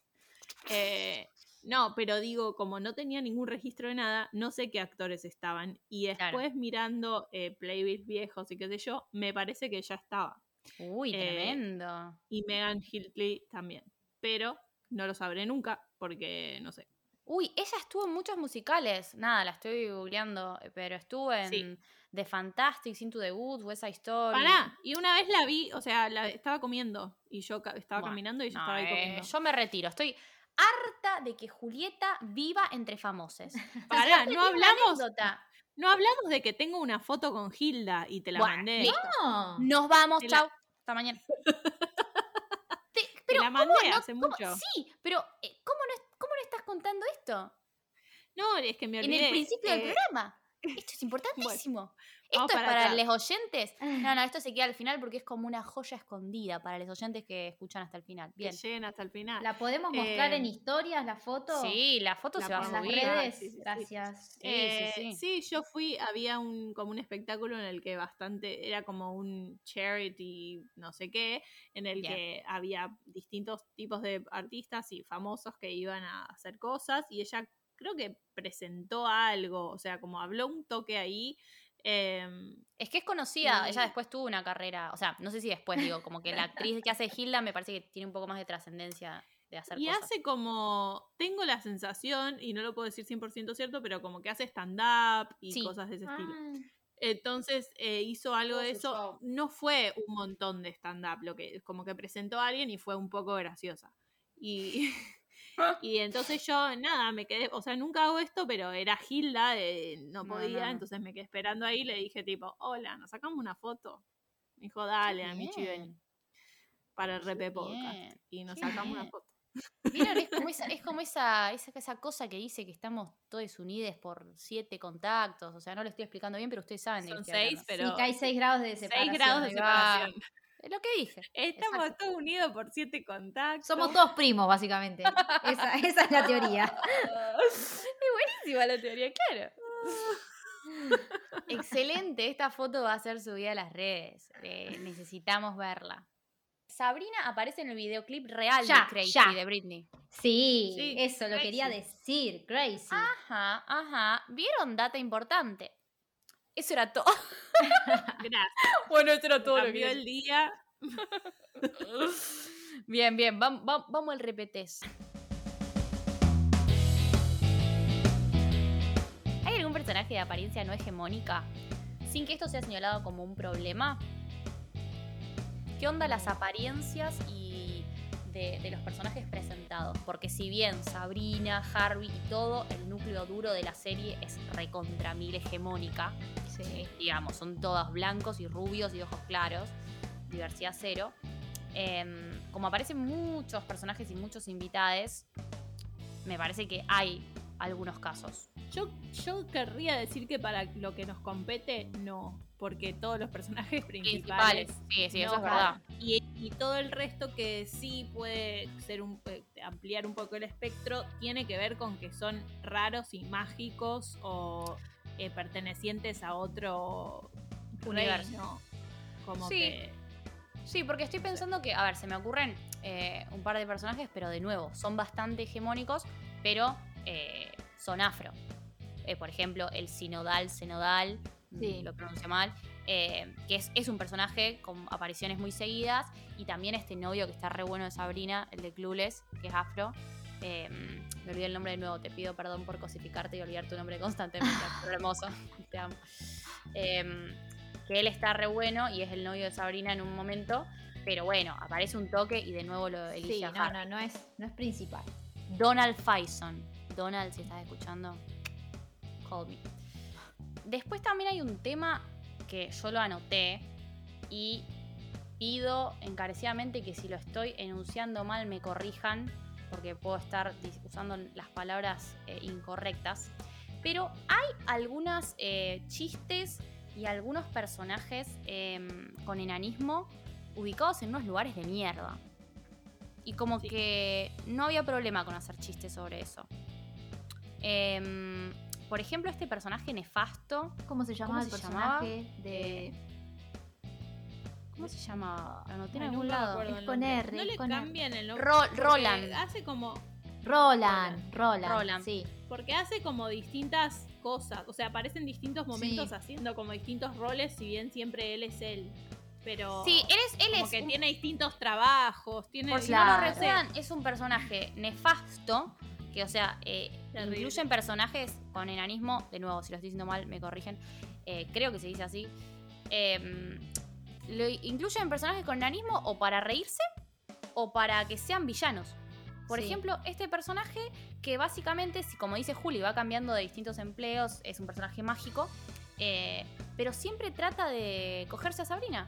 Eh, no, pero digo, como no tenía ningún registro de nada, no sé qué actores estaban. Y Claro. después mirando eh, playlists viejos y qué sé yo, me parece que ya estaba. Uy, Eh, tremendo. Y Megan Hiltley también. Pero no lo sabré nunca porque no sé. Uy, ella estuvo en muchos musicales. Nada, la estoy googleando, eh, pero estuvo en Sí. The Fantastic, Into the Woods, West Side Story. Pará, y una vez la vi, o sea, la estaba comiendo y yo estaba Bueno, caminando y yo No, estaba ahí eh, comiendo. yo me retiro. Estoy harta de que Julieta viva entre famosos. Pará, no hablamos, anécdota. no hablamos de que tengo una foto con Hilda y te la Bueno, mandé. listo. no. Nos vamos, Te la- chau. Hasta mañana. Te- Te pero la ¿cómo mandé no- hace cómo- mucho. Sí, pero eh, ¿cómo no, es- ¿cómo no estás contando esto? No, es que me En olvidé. el principio del eh, programa. Esto es importantísimo. esto es para los oyentes. No, no, esto se queda al final porque es como una joya escondida para los oyentes que escuchan hasta el final. que Bien. lleguen hasta el final. ¿La podemos mostrar en Eh, historias, la foto? Sí, la foto La se va a En las podemos subir. redes. Sí, sí, sí. Gracias. Sí, Eh, sí, sí. yo fui, había un como un espectáculo en el que bastante, era como un charity, no sé qué, en el Bien. que había distintos tipos de artistas y famosos que iban a hacer cosas y ella creo que presentó algo, o sea, como habló un toque ahí. em, Es que es conocida, ella después tuvo una carrera, o sea, no sé si después digo, como que la actriz que hace Hilda me parece que tiene un poco más de trascendencia de hacer y cosas. hace como, tengo la sensación, y no lo puedo decir 100% cierto, pero como que hace stand-up y Sí. cosas de ese estilo. Ah, Entonces eh, hizo algo de eso. show. No fue un montón de stand-up, lo que como que presentó a alguien y fue un poco graciosa. Y, y entonces yo, nada, me quedé, o sea, nunca hago esto, pero era Gilda, eh, no podía, no, no. entonces me quedé esperando ahí y le dije tipo, hola, nos sacamos una foto. Me dijo, dale, a Michi ven para el Qué Repe Podcast. bien, Y nos qué sacamos una foto. ¿Vieron? Es como esa, es como esa, esa, esa cosa que dice que estamos todos unidos por siete contactos. O sea, no lo estoy explicando bien, pero ustedes saben Son seis, pero sí, que hay 6 grados de separación. 6 grados de separación. Es lo que dije. Estamos Exacto. todos unidos por siete contactos. Somos todos primos, básicamente. Esa, esa es la teoría. Es buenísima la teoría, claro. Excelente, esta foto va a ser subida a las redes. eh, necesitamos verla. Sabrina aparece en el videoclip real Ya, de Crazy ya. de Britney. Sí, Sí, eso lo quería decir, crazy. Ajá, ajá. ¿Vieron data importante? Eso era todo. Gracias. Bueno, eso era Cambió el día. Bien, bien, vam- vam- vamos al repetés. ¿Hay algún personaje de apariencia no hegemónica sin que esto sea señalado como un problema? ¿Qué onda las apariencias y de, de los personajes presentados. Porque si bien Sabrina, Harvey y todo, el núcleo duro de la serie es recontra mil hegemónica. Sí. Digamos, son todos blancos y rubios y ojos claros. Diversidad cero. Em, como aparecen muchos personajes y muchos invitados, me parece que hay algunos casos. Yo, yo querría decir que para lo que nos compete, no. Porque todos los personajes principales. Principales. Sí, sí, eso es verdad. Y, y todo el resto que sí puede ser un eh, ampliar un poco el espectro tiene que ver con que son raros y mágicos o eh, pertenecientes a otro Universo. reino. Como Sí. que Sí, porque estoy pensando que, a ver, se me ocurren eh, un par de personajes, pero de nuevo, son bastante hegemónicos, pero eh, son afro. Eh, por ejemplo, el Sinodal, Senodal, mm, Sí. lo pronuncio mal, eh, que es, es un personaje con apariciones muy seguidas, y también este novio que está re bueno de Sabrina, el de Clueless, que es afro. Eh, me olvidé el nombre de nuevo, te pido perdón por cosificarte y olvidar tu nombre constantemente, pero hermoso, te amo. Em, que él está re bueno y es el novio de Sabrina en un momento, pero bueno, aparece un toque y de nuevo lo elige Sí, a no, no, no es, no es principal. Donald Faison. Donald, si estás escuchando, call me. Después también hay un tema que yo lo anoté y pido encarecidamente que si lo estoy enunciando mal me corrijan, porque puedo estar usando las palabras eh, incorrectas. Pero hay algunos chistes y algunos personajes em, con enanismo ubicados en unos lugares de mierda. Y como Sí. que no había problema con hacer chistes sobre eso. Por ejemplo, este personaje nefasto. ¿Cómo se llamaba ¿Cómo el se llamaba? personaje de ¿Cómo se llama? Lo anoté en algún lado. Es con. R, No le con R. cambian el nombre. Ro- Roland. Hace como Roland, Roland, Roland. sí. Porque hace como distintas cosas, o sea, aparecen distintos momentos Sí. haciendo como distintos roles, si bien siempre él es él. Pero Sí, él es, él como es que un- tiene distintos trabajos, tiene Por si no lo recuerdan, es un personaje nefasto, que o sea, eh, incluyen personajes con enanismo, de nuevo, si lo estoy diciendo mal, me corrigen, eh, creo que se dice así, eh, lo incluyen personajes con enanismo o para reírse o para que sean villanos. Por Sí. ejemplo, este personaje que básicamente, si como dice Juli, va cambiando de distintos empleos, es un personaje mágico, eh, pero siempre trata de cogerse a Sabrina,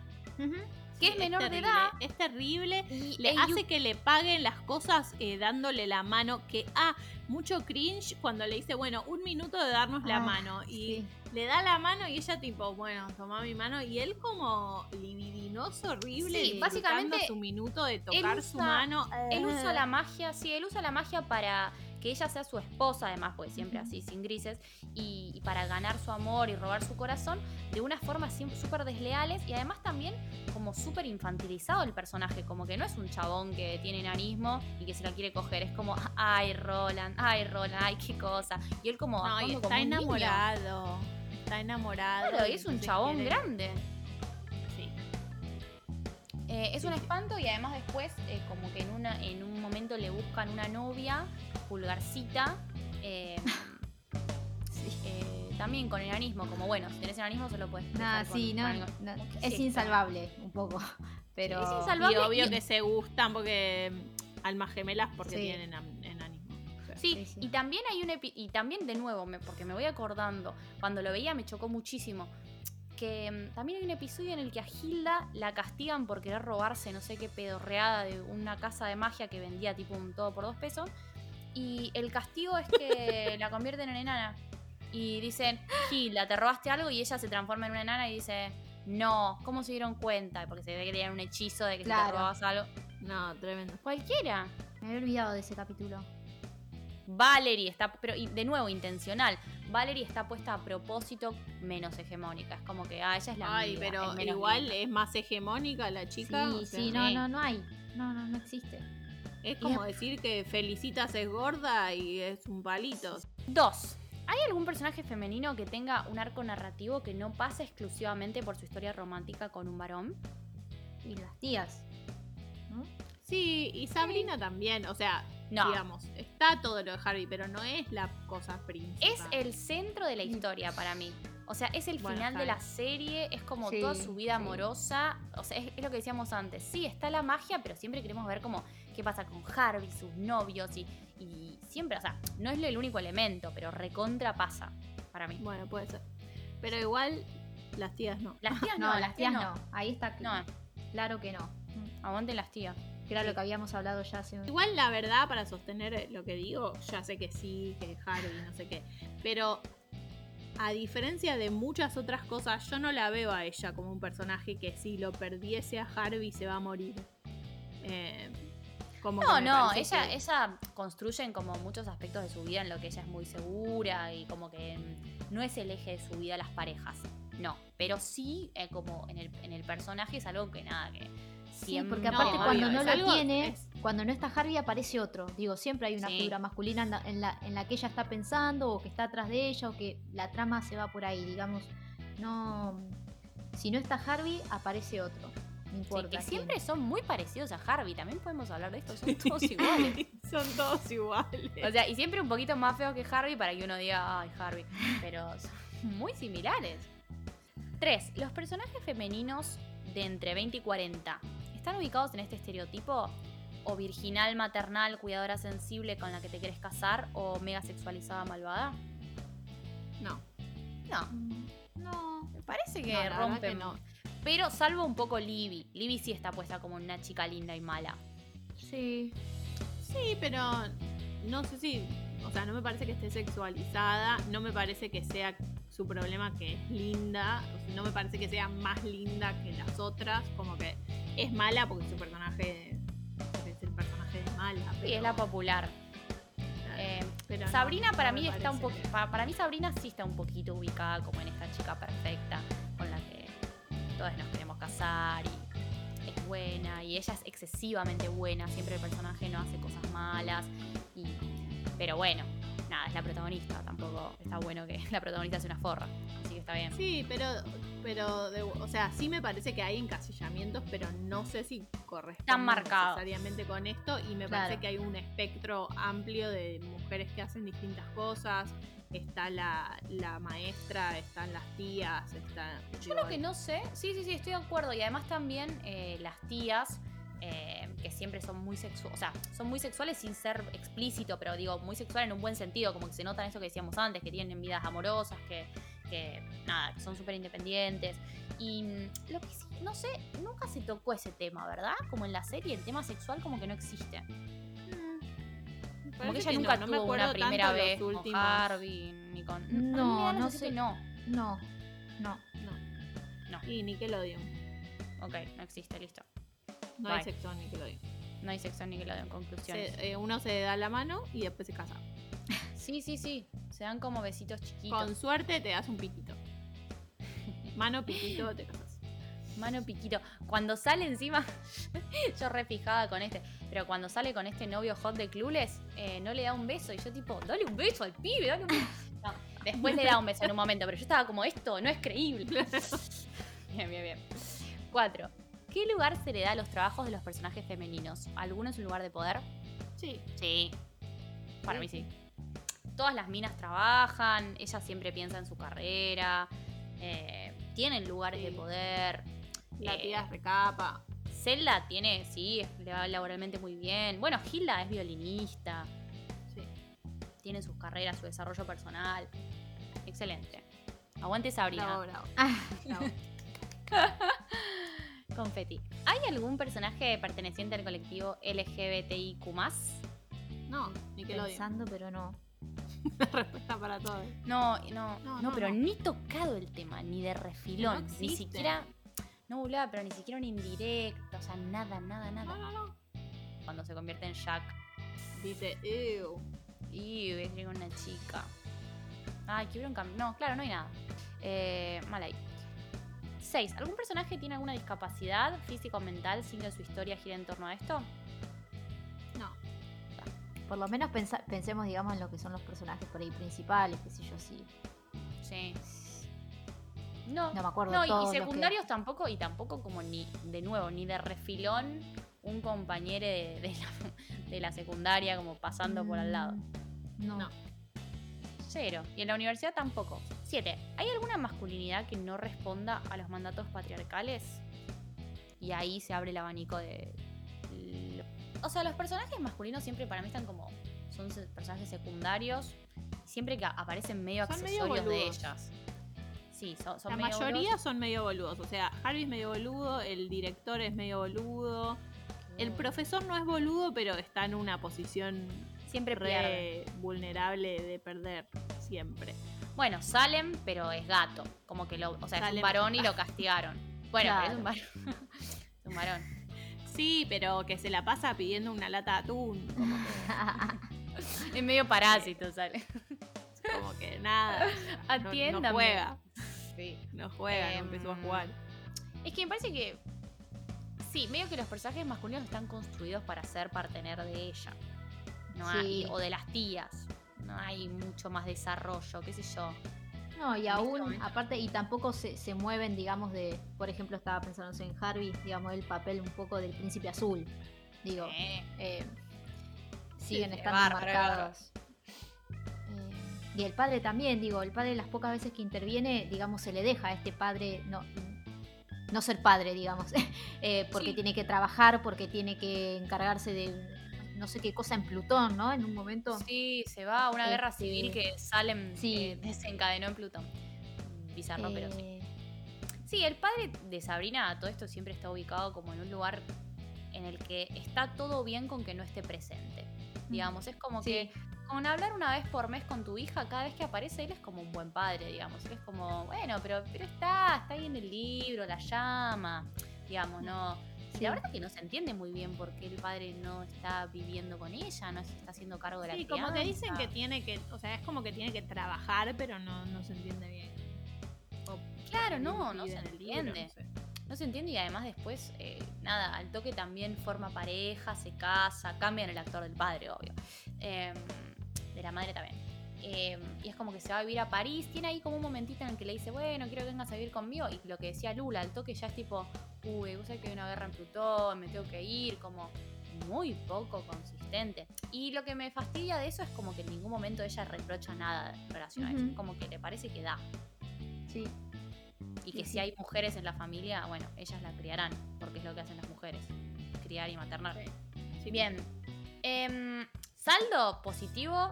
que es menor de terrible, edad. Es terrible. Y Le hace que le paguen las cosas eh, dándole la mano. Que, ah, mucho cringe cuando le dice, bueno, un minuto de darnos la Ah, mano. Y sí. le da la mano y ella, tipo, bueno, toma mi mano. Y él, como libidinoso, horrible. Sí, básicamente, su minuto de tocar su mano. Él usa la magia, sí, él usa la magia para que ella sea su esposa, además, porque siempre así, sin grises, y, y para ganar su amor y robar su corazón de una forma siempre súper desleales y además también como súper infantilizado el personaje, como que no es un chabón que tiene enanismo y que se la quiere coger, es como, ay, Roland, ay, Roland, ay, qué cosa. Y él como, No, y está como enamorado. Está enamorado. Claro, y es un chabón quiere- grande. Sí. Eh, es Sí, un sí. espanto y además después eh, como que en, una, en un momento le buscan una novia, pulgarcita, eh, eh, también con enanismo, como bueno, si tenés enanismo solo puedes... Nah, estar con- sí, no, con no, ¿Qué es insalvable un poco. Pero Es Y insalvable. obvio y- que se gustan porque mm, almas gemelas porque Sí. tienen enanismo. Sí, Sí, sí. y también hay un epi- y también de nuevo, me- porque me voy acordando, cuando lo veía me chocó muchísimo, que mm, también hay un episodio en el que a Hilda la castigan por querer robarse no sé qué pedorreada de una casa de magia que vendía tipo un todo por dos pesos, y el castigo es que la convierten en enana. Y dicen, Hilda, te robaste algo y ella se transforma en una enana y dice, no, ¿cómo se dieron cuenta? Porque se ve que tenían un hechizo de que si te robabas algo. No, tremendo. Cualquiera. me había olvidado de ese capítulo. Valerie está, pero y de nuevo, intencional. Valerie está puesta a propósito menos hegemónica. Es como que, ah, ella es la Ay, amiga, pero es igual es más hegemónica la chica. Sí, o sea, sí, no, no, no hay. No, no, no existe. Es como decir que Felicitas es gorda y es un palito. Dos. ¿Hay algún personaje femenino que tenga un arco narrativo que no pase exclusivamente por su historia romántica con un varón? Y las tías. ¿no? Sí, y Sabrina también. O sea, No. digamos, está todo lo de Harvey, pero no es la cosa principal. Es el centro de la historia para mí. O sea, es el Bueno, final de la serie, es como Sí, toda su vida sí. amorosa. O sea, es, es lo que decíamos antes. Sí, está la magia, pero siempre queremos ver como qué pasa con Harvey, sus novios y, y siempre, o sea, no es el único elemento, pero recontra pasa para mí. Bueno, puede ser. Pero igual, las tías no. Las tías No, las tías no. Ahí está No, claro que no. aguanten las tías. Que era lo que habíamos hablado ya hace un... Igual la verdad, para sostener lo que digo, ya sé que sí, que Harvey, no sé qué. Pero a diferencia de muchas otras cosas, yo no la veo a ella como un personaje que si lo perdiese a Harvey se va a morir. Eh, como No, no, ella, que- ella construyen como muchos aspectos de su vida en lo que ella es muy segura y como que mm, no es el eje de su vida las parejas. No, pero sí eh, como en el, en el personaje es algo que nada, que Sí, porque No, aparte obvio, cuando no lo algo- tiene, es- cuando no está Harvey aparece otro. Digo, siempre hay una Sí. figura masculina en la, en, la, en la que ella está pensando o que está atrás de ella o que la trama se va por ahí, digamos. No... Si no está Harvey, aparece otro. No Sí, importa. que quién. siempre son muy parecidos a Harvey, también podemos hablar de esto, son todos iguales. Son todos iguales. O sea, y siempre un poquito más feos que Harvey para que uno diga, ay, Harvey. Pero son muy similares. 3. Los personajes femeninos de entre 20 y 40 están ubicados en este estereotipo o virginal, maternal, cuidadora sensible con la que te quieres casar o mega sexualizada malvada. no. No, No. me parece que no, rompen. no. Pero salvo un poco Libby. Libby sí está puesta como una chica linda y mala. Sí. Sí, pero no sé si, o sea, no me parece que esté sexualizada, no me parece que sea su problema que es linda, o sea, no me parece que sea más linda que las otras, como que es mala porque su personaje es el personaje de mala. Sí, pero- es la popular. claro, Eh, pero Sabrina no para mí está un poco. Para, para mí Sabrina sí está un poquito ubicada como en esta chica perfecta con la que todos nos queremos casar y es buena y ella es excesivamente buena, siempre el personaje no hace cosas malas y pero bueno, nada, es la protagonista, tampoco está bueno que la protagonista sea una forra, así que está bien. Sí, pero, pero de- o sea, sí me parece que hay encasillamientos, pero no sé si corresponde Tan marcado. necesariamente con esto. Y me Claro. parece que hay un espectro amplio de mujeres que hacen distintas cosas. Está la, la maestra, están las tías, está. Yo lo que no sé, sí, sí, sí, estoy de acuerdo. Y además también eh, las tías, eh, que siempre son muy sexuales, o sea, son muy sexuales sin ser explícito, pero digo, muy sexual en un buen sentido, como que se notan eso que decíamos antes, que tienen vidas amorosas, que, que nada, que son súper independientes. Y mm, lo que sí, no sé, nunca se tocó ese tema, ¿verdad? Como en la serie, el tema sexual como que no existe. Me Como que ella nunca no, no me tuvo acuerdo una primera vez con Harvey, ni con... No, no sé. que no. No. No. No. No. Y Nickelodeon. Ok, no existe, listo. No hay Bye. sexo en Nickelodeon. No hay sexo ni que lo den conclusiones. Se- eh, uno se da la mano y después se casa. Sí, sí, sí. Se dan como besitos chiquitos. Con suerte te das un piquito. Mano, piquito, te casas. Mano piquito. Cuando sale encima, yo re fijada con este, pero cuando sale con este novio hot de Clueless, eh, no le da un beso. Y yo tipo, dale un beso al pibe, dale un beso. No, después le da un beso en un momento, pero yo estaba como, esto no es creíble. Bien, bien, bien. Cuatro. ¿Qué lugar se le da a los trabajos de los personajes femeninos? ¿Alguno es un lugar de poder? Sí. Sí. Para Sí, mí sí. Todas las minas trabajan, ella siempre piensa en su carrera, eh, tienen lugares Sí. de poder. La Eh, tía es recapa. Zelda tiene, sí, le va laboralmente muy bien. Bueno, Hilda es violinista, Sí. tiene sus carreras, su desarrollo personal. Excelente. Aguante Sabrina. Bravo, bravo. Bravo. Confetti. ¿Hay algún personaje perteneciente al colectivo LGBTIQ? No, Nickelodeon. pensando, pero no. La respuesta para todo. No, no, No, no, pero no. ni tocado el tema, ni de refilón, ni siquiera. No, boluda, pero ni siquiera un indirecto, o sea, nada, nada, nada. No, no, no. Cuando se convierte en Jack Dice, ew. ves con una chica. Ay, que hubiera un cambio. No, claro, no hay nada. Eh, mal ahí. 6. ¿Algún personaje tiene alguna discapacidad física o mental sin que su historia gire en torno a esto? No. Por lo menos pensemos, digamos, en lo que son los personajes por ahí principales, qué sé yo, sí. Sí. No, No me acuerdo no, y- todos y los que- secundarios tampoco, y tampoco como ni, de nuevo, ni de refilón un compañero de, de la, de la secundaria como pasando por al lado. Mm, No. No. Cero. Y en la universidad tampoco. 7. ¿Hay alguna masculinidad que no responda a los mandatos patriarcales? Y ahí se abre el abanico de... O sea, los personajes masculinos siempre para mí están como... Son personajes secundarios. Siempre que aparecen medio Son medio accesorios de ellas. Sí, son, son La medio mayoría boludos. son medio boludos. O sea, Harvey es medio boludo, el director es medio boludo. El Mm. profesor no es boludo, pero está en una posición Siempre pierde. re vulnerable de perder. Siempre. Bueno, Salem, pero es gato. Como que lo. O sea, es un varón y lo castigaron. Bueno, pero es un varón. es un varón. Sí, pero que se la pasa pidiendo una lata de atún. Como que, Es medio parásito, Salem. como que nada. sea, no- Atiéndame. No, juega. Sí. No juega, no empezó a Em, jugar. Es que me parece que. Sí, medio que los personajes masculinos están construidos para ser partener de ella. No hay, Sí. o de las tías. No hay mucho más desarrollo, qué sé yo. No, y este aún, aparte, y tampoco se, se mueven, digamos, de, por ejemplo, estaba pensando en Harvey, digamos, el papel un poco del príncipe azul. Digo, Eh, eh, siguen sí, estando bárbaro, marcados. Eh, y el padre también, digo, el padre las pocas veces que interviene, digamos, se le deja a este padre no, no ser padre, digamos, eh, porque Sí. tiene que trabajar, porque tiene que encargarse de no sé qué cosa en Plutón, ¿no? En un momento. Sí, se va a una guerra Este, civil que Salem sí. eh, desencadenó en Plutón. Bizarro, pero sí. Eh, Sí, el padre de Sabrina todo esto siempre está ubicado como en un lugar en el que está todo bien con que no esté presente. Digamos, es como Sí. que con hablar una vez por mes con tu hija, cada vez que aparece él es como un buen padre, digamos. Él es como, bueno, pero, pero está, está ahí en el libro, la llama, digamos, no. Sí. la verdad es que no se entiende muy bien por qué el padre no está viviendo con ella, no se está haciendo cargo de la Sí, como que dicen que tiene que, o sea, es como que tiene que trabajar, pero no, no se entiende bien. O Claro, no, no se libro, entiende. no sé. No se entiende y además después, eh, nada, al toque también forma pareja, se casa, cambian el actor del padre, obvio. Em, de la madre también. Em, y es como que se va a vivir a París. Tiene ahí como un momentito en el que le dice, bueno, quiero que vengas a vivir conmigo. Y lo que decía Lula, al toque ya es tipo, uy, vos sabés que hay una guerra en Plutón, me tengo que ir, como muy poco consistente. Y lo que me fastidia de eso es como que en ningún momento ella reprocha nada a. Ujú. Es como que le parece que da. sí. Y que Sí, si hay mujeres en la familia, bueno, ellas la criarán, porque es lo que hacen las mujeres, criar y maternar. Sí. Bien. Em, ¿Saldo positivo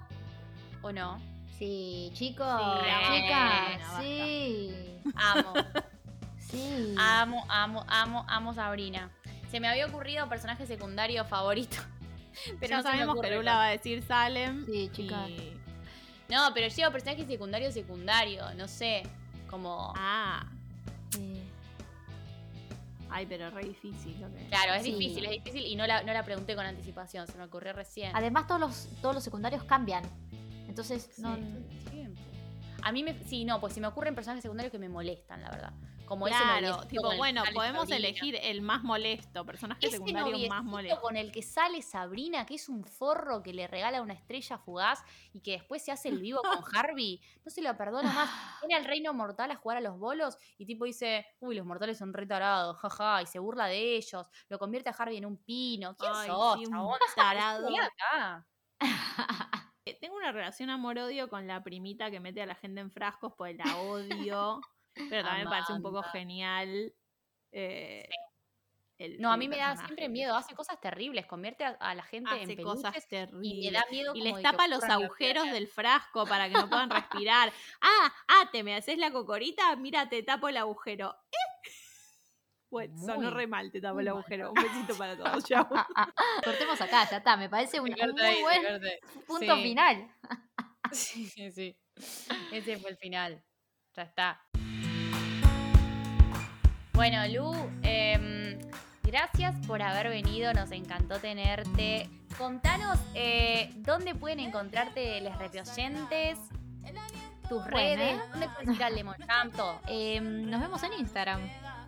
o no? Sí, chicos, Sí, chicas, sí, Amo, sí. amo, amo, amo, amo Sabrina. Se me había ocurrido personaje secundario favorito. Pero ya no sabemos que Lula va a decir Salem. Sí, chicas. y- No, pero llevo personaje secundario secundario, no sé. Como. Ah, Sí. ay, pero re difícil. Lo que... Claro, es Sí. difícil, es difícil. Y no la, no la pregunté con anticipación, se me ocurrió recién. Además, todos los, todos los secundarios cambian. Entonces, no. Sí, todo el tiempo. A mí me. Sí, no, pues si me ocurren personajes secundarios que me molestan, la verdad. Como ese Claro, noviecito tipo, bueno, podemos Sabrina. elegir el más molesto, personaje Ese secundario más molesto. con el que sale Sabrina, que es un forro que le regala una estrella fugaz y que después se hace el vivo con Harvey, no se lo perdona más. Viene al reino mortal a jugar a los bolos y tipo dice, uy, los mortales son re tarados, jaja, y se burla de ellos, lo convierte a Harvey en un pino. ¿Quién Ay, sos, sí, un chabón? tarado. Tengo una relación amor-odio con la primita que mete a la gente en frascos, pues la odio. pero también me parece un poco genial. eh, el- No, a mí me da siempre miedo, hace cosas terribles, convierte a, a la gente en cosas terribles. y me da miedo Y les tapa los agujeros del frasco para que no puedan respirar. Ah, ah, te me haces la cocorita, mira, te tapo el agujero. ¿Eh? Bueno, sonó Muy, re mal, te muy el agujero. Un besito para todos. Chau. Cortemos acá, ya está. Me parece un, un muy buen punto Sí. final. Sí, sí, sí. Ese fue el final. Ya está. Bueno, Lu, em, gracias por haber venido. Nos encantó tenerte. Contanos eh, dónde pueden encontrarte los repioyentes, tus Bueno. redes, dónde puedes ir al Lemon Jam, todo. Eh, nos vemos en Instagram.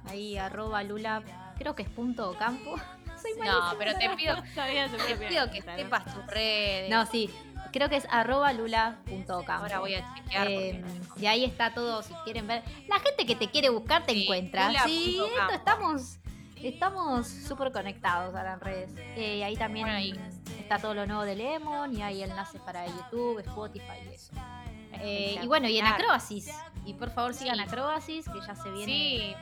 Ahí, arroba lula, creo que es punto campo. Soy No, pero te pido, te pido que sepas tus redes. No, sí, creo que es arroba lula.campo. Ahora voy a chequear. Eh, porque- y ahí está todo, si quieren ver. La gente que te quiere buscar te Sí, encuentra. lula Sí, esto estamos estamos súper conectados a las redes. Eh, ahí también Bueno, ahí. está todo lo nuevo de Lemon y hay enlaces para YouTube, Spotify y eso. Eh, y bueno, y en Acrobasis, Y por favor sigan Sí. a Acrobasis, que ya se viene. Sí,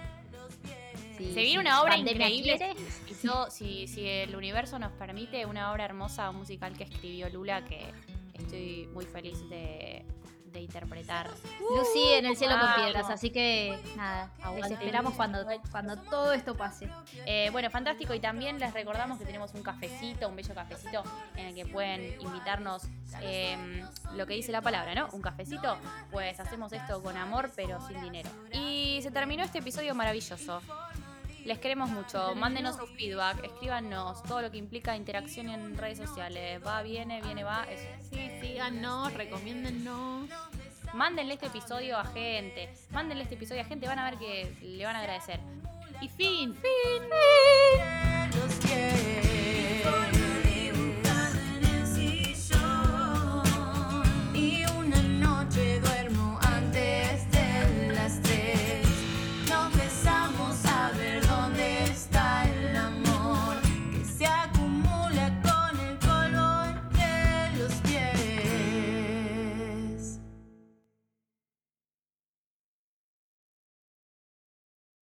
si- se viene una obra increíble. quiere. Si, si, si el universo nos permite, una obra hermosa musical que escribió Lula que estoy muy feliz de, de interpretar. Lucy en el cielo con piedras, así que nada, les esperamos cuando, cuando todo esto pase. Eh, bueno, fantástico. Y también les recordamos que tenemos un cafecito, un bello cafecito, en el que pueden invitarnos eh, lo que dice la palabra, ¿no? Un cafecito. Pues hacemos esto con amor, pero sin dinero. Y se terminó este episodio maravilloso. Les queremos mucho. Mándenos su feedback, escríbanos todo lo que implica interacción en redes sociales. Va, viene, viene, va. Eso. Sí, síganos, recomiéndennos. Mándenle este episodio a gente. Mándenle este episodio a gente. Van a ver que le van a agradecer. Y fin. Los quiero